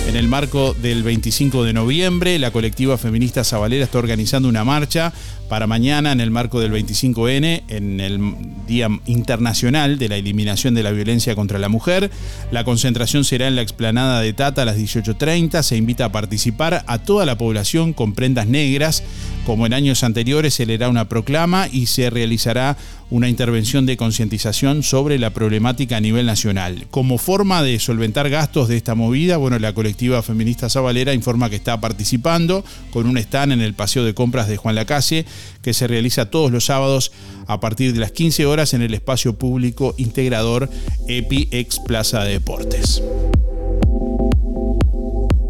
S8: en el marco del 25 de noviembre. La colectiva feminista Zabalera está organizando una marcha para mañana en el marco del 25N, en el Día Internacional de la Eliminación de la Violencia contra la Mujer. La concentración será en la explanada de Tata a las 18.30. Se invita a participar a toda la población con prendas negras. Como en años anteriores, se leerá una proclama y se realizará una intervención de concientización sobre la problemática a nivel nacional. Como forma de solventar gastos de esta movida, bueno, la colectiva feminista Zabalera informa que está participando con un stand en el paseo de compras de Juan Lacase que se realiza todos los sábados a partir de las 15 horas en el espacio público integrador EPI ex Plaza de Deportes.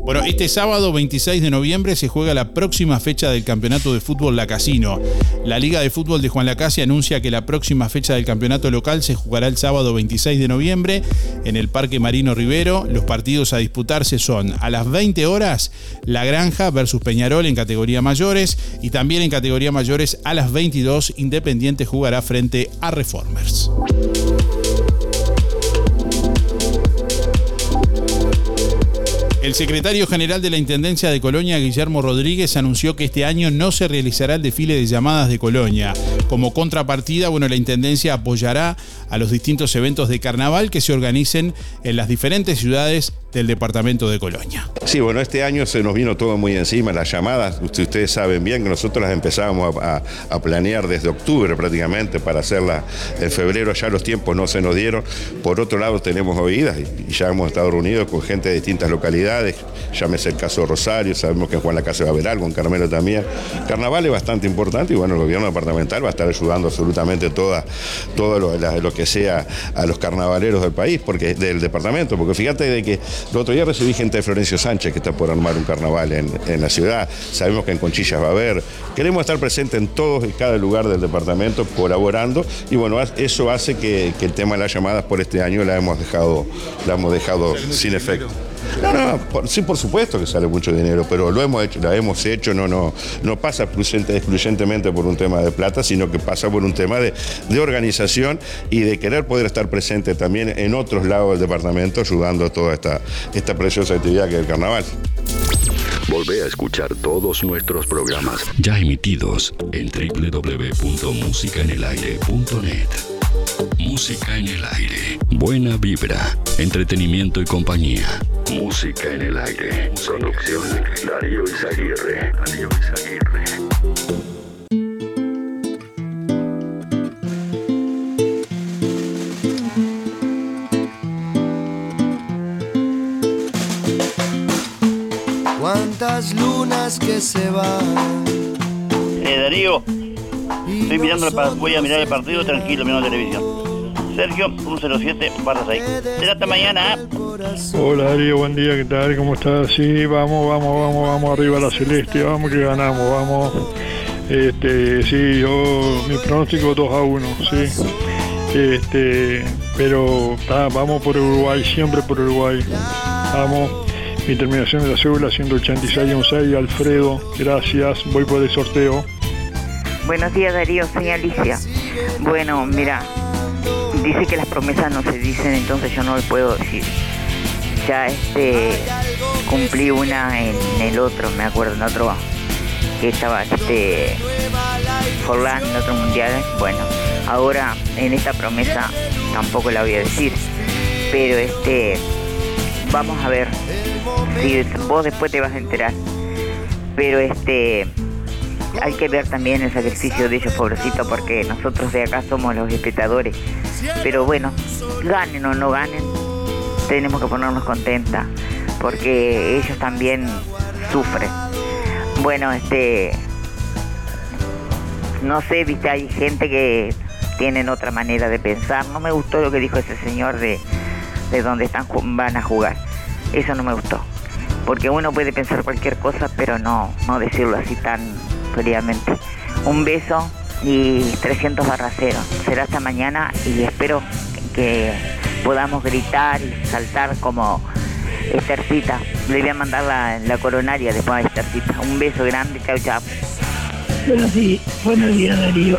S8: Bueno, este sábado 26 de noviembre se juega la próxima fecha del campeonato de fútbol La Casino. La Liga de Fútbol de Juan Lacase anuncia que la próxima fecha del campeonato local se jugará el sábado 26 de noviembre en el Parque Marino Rivero. Los partidos a disputarse son a las 20 horas La Granja versus Peñarol en categoría mayores y también en categoría mayores a las 22 Independiente jugará frente a Reformers. El secretario general de la Intendencia de Colonia, Guillermo Rodríguez, anunció que este año no se realizará el desfile de llamadas de Colonia. Como contrapartida, bueno, la Intendencia apoyará a los distintos eventos de carnaval que se organicen en las diferentes ciudades del departamento de Colonia.
S94: Sí, bueno, este año se nos vino todo muy encima, las llamadas, ustedes saben bien que nosotros las empezábamos a, planear desde octubre prácticamente para hacerlas en febrero, ya los tiempos no se nos dieron. Por otro lado tenemos oídas y ya hemos estado reunidos con gente de distintas localidades, llámese el caso Rosario, sabemos que en Juan la Casa va a haber algo, en Carmelo también. Carnaval es bastante importante y bueno, el gobierno departamental va a estar ayudando absolutamente toda, todo lo, lo que sea a los carnavaleros del país, porque del departamento, porque fíjate de que el otro día recibí gente de Florencio Sánchez que está por armar un carnaval en, la ciudad. Sabemos que en Conchillas va a haber. Queremos estar presentes en todos y cada lugar del departamento colaborando y bueno, eso hace que, el tema de las llamadas por este año la hemos dejado, la hemos dejado sin efecto. No, no, sí, por supuesto que sale mucho dinero, pero lo hemos hecho, la hemos hecho, no, no, no pasa excluyentemente por un tema de plata, sino que pasa por un tema de, de organización y de querer poder estar presente también en otros lados del departamento, ayudando a toda esta, esta preciosa actividad que es el carnaval.
S91: Volvé a escuchar todos nuestros programas ya emitidos en www.musicaenelaire.net. Música en el aire. Buena vibra, entretenimiento y compañía. Música en el aire. Producción Darío Izaguirre. Darío Izaguirre.
S95: Cuántas lunas que se van.
S96: Eh, Darío, estoy mirando voy a mirar el partido tranquilo mirando la televisión.
S97: Sergio 107 barra 6. Será hasta mañana.
S98: Hola Darío, buen día, ¿qué tal? ¿Cómo estás? Sí, vamos, vamos, vamos, vamos arriba a la celeste, vamos que ganamos, vamos. Este, sí, yo, mi pronóstico 2 a 1, sí. Este, pero vamos por Uruguay, siempre por Uruguay. Vamos. Mi terminación de la cédula 186 Alfredo, gracias, voy por el sorteo.
S96: Buenos días Darío, soy Alicia. Bueno, mira, dice que las promesas no se dicen, entonces yo no le puedo decir. Ya este cumplí una en el otro, me acuerdo, en otro que estaba este Forlán en otro mundial. Bueno, ahora en esta promesa tampoco la voy a decir. Pero este vamos a ver. Si vos después te vas a enterar. Pero este hay que ver también el sacrificio de ellos, pobrecito, porque nosotros de acá somos los espectadores. Pero bueno, ganen o no ganen, tenemos que ponernos contentas, porque ellos también sufren. Bueno, este, no sé, viste, hay gente que tienen otra manera de pensar. No me gustó lo que dijo ese señor de, de dónde están, van a jugar. Eso no me gustó. Porque uno puede pensar cualquier cosa, pero no, no decirlo así tan Un beso y 300 barra cero. Será hasta mañana y espero que podamos gritar y saltar como Estercita. Le voy a mandar la, la coronaria después a Estercita. Un beso grande, chao, chao.
S99: Buenos días, buenos días Darío.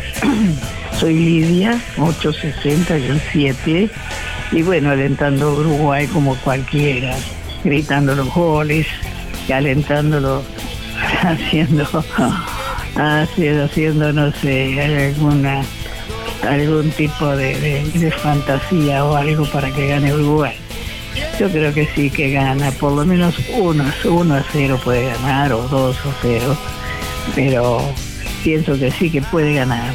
S99: Soy Lidia, 860, yo 7. Y bueno, alentando Uruguay como cualquiera, gritando los goles, y alentándolo, haciendo, no sé, alguna algún tipo de, fantasía o algo para que gane Uruguay. Yo creo que sí que gana, por lo menos uno, uno a 0 puede ganar o 2 a 0, pero pienso que sí que puede ganar.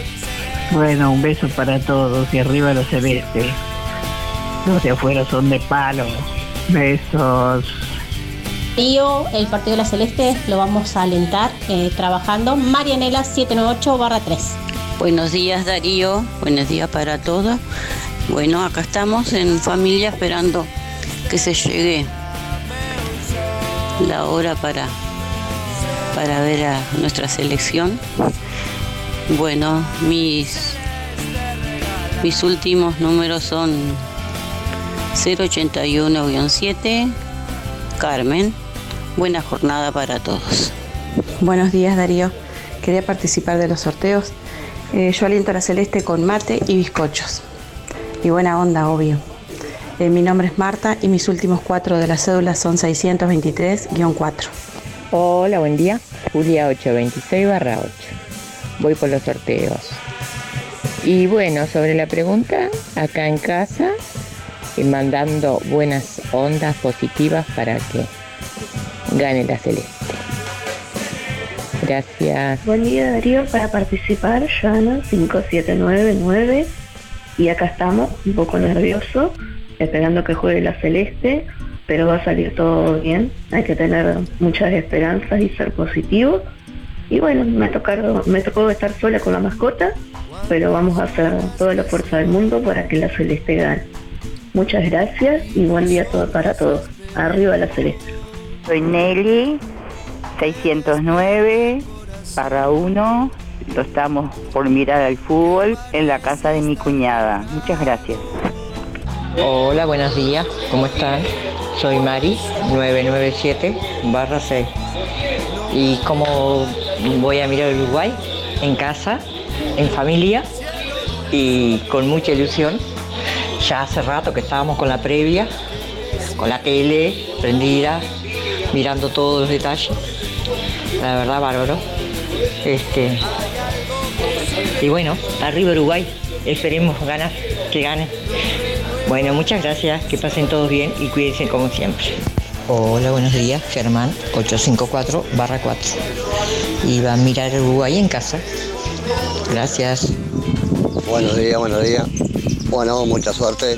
S99: Bueno, un beso para todos y arriba los celestes. Los de afuera son de palo. Besos.
S100: El partido de la Celeste lo vamos a alentar eh, trabajando. Marianela 798 barra 3.
S101: Buenos días Darío, buenos días para todos. Bueno, acá estamos en familia esperando que se llegue la hora para, para ver a nuestra selección. Bueno, mis, mis últimos números son 081-7, Carmen. Buena jornada para todos.
S102: Buenos días Darío, quería participar de los sorteos. Eh, yo aliento a la celeste con mate y bizcochos. Y buena onda, obvio. Eh, mi nombre es Marta y mis últimos cuatro de la cédula son 623-4.
S103: Hola, buen día. Julia 826 barra 8. Voy por los sorteos. Y bueno, sobre la pregunta, acá en casa, y mandando buenas ondas positivas para que gane la celeste. Gracias.
S104: Buen día Darío, para participar, Yana 5799 y acá estamos, un poco nervioso, esperando que juegue la celeste, pero va a salir todo bien, hay que tener muchas esperanzas y ser positivo. Y bueno, me, tocaron, me tocó estar sola con la mascota, pero vamos a hacer toda la fuerza del mundo para que la celeste gane. Muchas gracias y buen día todo para todos. Arriba la celeste.
S96: Soy Nelly, 609 para 1. Lo estamos por mirar al fútbol en la casa de mi cuñada. Muchas gracias.
S103: Hola, buenos días. ¿Cómo están? Soy Mari, 997 barra 6. Y como voy a mirar Uruguay en casa, en familia y con mucha ilusión. Ya hace rato que estábamos con la previa, con la tele prendida, mirando todos los detalles. La verdad, bárbaro. Este, y bueno, arriba Uruguay. Esperemos ganar, que ganen. Bueno, muchas gracias, que pasen todos bien y cuídense como siempre.
S105: Hola, buenos días, Germán 854 barra 4. Y va a mirar Uruguay en casa. Gracias.
S106: Buenos días, buenos días. Bueno, mucha suerte.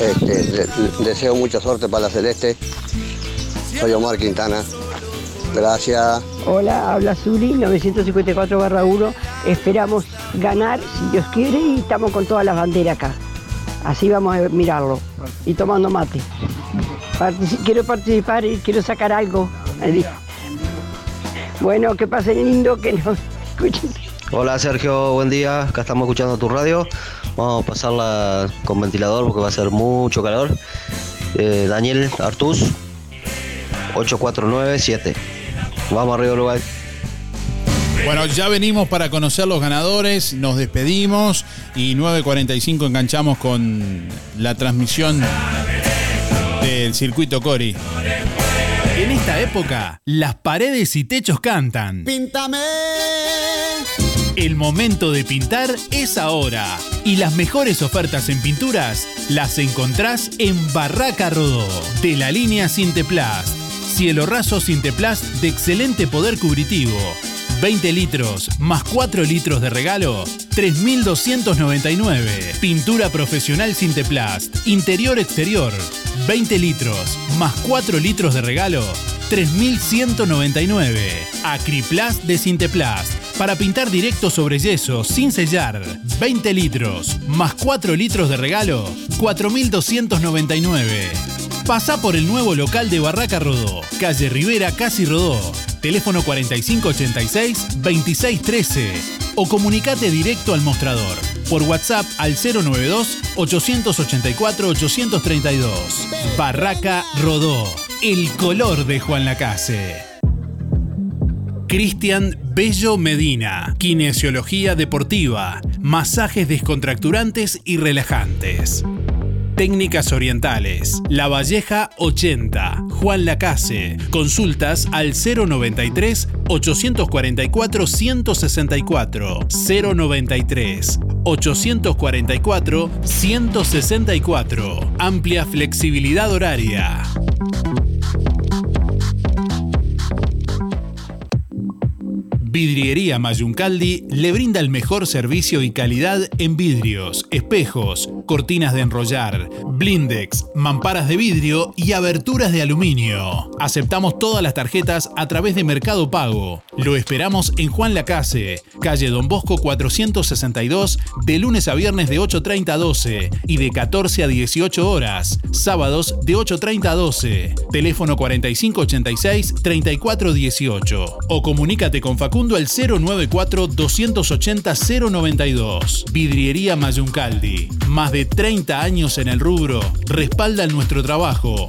S106: Este, de- deseo mucha suerte para la Celeste. Soy Omar Quintana. Gracias.
S107: Hola, habla Zuli, 954 barra 1. Esperamos ganar, si Dios quiere, y estamos con todas las banderas acá.
S96: Así vamos a mirarlo. Y tomando mate. quiero participar y quiero sacar algo. Bueno, que pasen lindo, que nos escuchen.
S94: Hola Sergio, buen día. Acá estamos escuchando tu radio. Vamos a pasarla con ventilador porque va a ser mucho calor. Eh, Daniel Artús, 8497. Vamos arriba Uruguay.
S108: Bueno, ya venimos para conocer los ganadores, nos despedimos y 9.45 enganchamos con la transmisión del circuito Cori.
S8: En esta época, las paredes y techos cantan.
S109: Píntame.
S8: El momento de pintar es ahora. Y las mejores ofertas en pinturas las encontrás en Barraca Rodó, de la línea Sinteplast. Cielo raso Sinteplast de excelente poder cubritivo 20 litros más 4 litros de regalo, 3.299. Pintura profesional Sinteplast, interior-exterior, 20 litros más 4 litros de regalo, 3.199. Acriplast de Sinteplast, para pintar directo sobre yeso, sin sellar, 20 litros más 4 litros de regalo, 4.299. Pasa por el nuevo local de Barraca Rodó, calle Rivera, Casi Rodó teléfono 4586-2613 o comunicate directo al mostrador por WhatsApp al 092-884-832. Barraca Rodó, el color de Juan Lacase. Cristian Bello Medina, kinesiología deportiva, masajes descontracturantes y relajantes. Técnicas Orientales, La Valleja 80, Juan Lacase. Consultas al 093 844 164 093 844 164. Amplia flexibilidad horaria. Vidriería Mayuncaldi le brinda el mejor servicio y calidad en vidrios, espejos, cortinas de enrollar, blindex, mamparas de vidrio y aberturas de aluminio. Aceptamos todas las tarjetas a través de Mercado Pago. Lo esperamos en Juan Lacase, calle Don Bosco 462, de lunes a viernes de 8.30 a 12 y de 14 a 18 horas, sábados de 8.30 a 12. Teléfono 4586-3418 o comunícate con Facundo al 094-280-092. Vidriería Mayuncaldi. Más de 30 años en el rubro respaldan nuestro trabajo.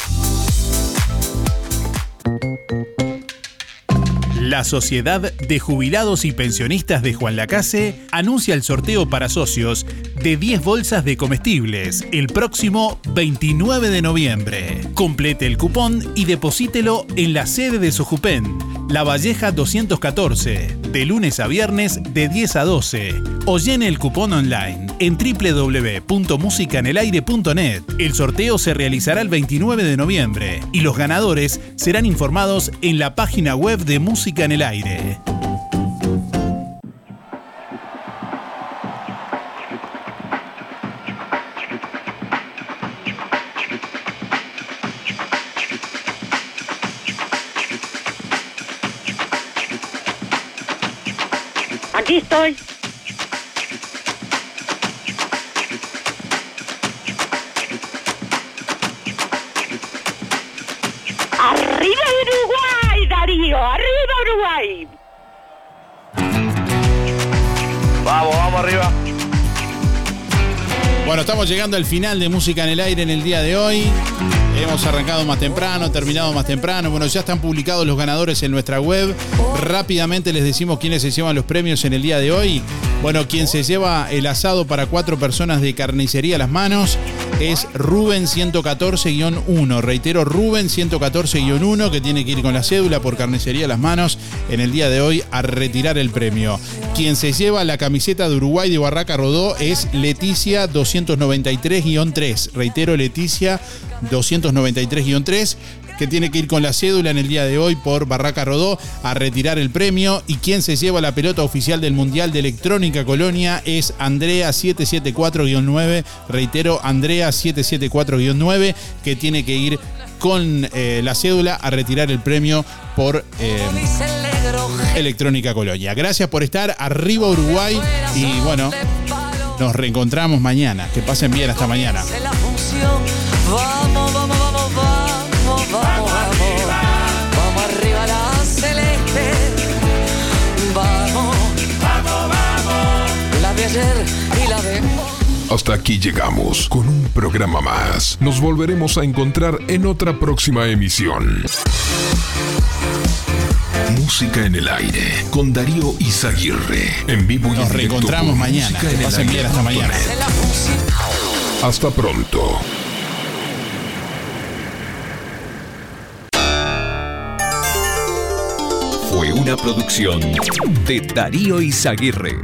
S8: La Sociedad de Jubilados y Pensionistas de Juan Lacase anuncia el sorteo para socios de 10 bolsas de comestibles el próximo 29 de noviembre. Complete el cupón y deposítelo en la sede de Sojupen, La Valleja 214, de lunes a viernes de 10 a 12, o llene el cupón online en www.musicanelaire.net. El sorteo se realizará el 29 de noviembre y los ganadores serán informados en la página web de Música en el Aire.
S108: Estamos llegando al final de Música en el Aire en el día de hoy. Hemos arrancado más temprano, terminado más temprano. Bueno, ya están publicados los ganadores en nuestra web. Rápidamente les decimos quiénes se llevan los premios en el día de hoy.
S8: Bueno, quien se lleva el asado para cuatro personas de carnicería a las manos es Rubén 114-1. Reitero, Rubén 114-1 que tiene que ir con la cédula por carnicería a las manos en el día de hoy a retirar el premio. Quien se lleva la camiseta de Uruguay de Barraca Rodó es Leticia 293-3. Reitero, Leticia 293-3 que tiene que ir con la cédula en el día de hoy por Barraca Rodó a retirar el premio. Y quien se lleva la pelota oficial del Mundial de Electrónica Colonia es Andrea 774-9. Reitero, Andrea 774-9, que tiene que ir con eh, la cédula a retirar el premio por eh, Electrónica Colonia. Gracias por estar arriba Uruguay y bueno, nos reencontramos mañana. Que pasen bien hasta mañana.
S24: Ayer y la de
S2: Hasta aquí llegamos con un programa más. Nos volveremos a encontrar en otra próxima emisión. Música en el aire con Darío Izaguirre. En vivo y en
S8: Nos reencontramos mañana.
S2: Música
S8: Que
S2: en el
S8: pasen bien
S2: Aire
S8: hasta mañana.
S2: Hasta pronto.
S34: Fue una producción de Darío Izaguirre.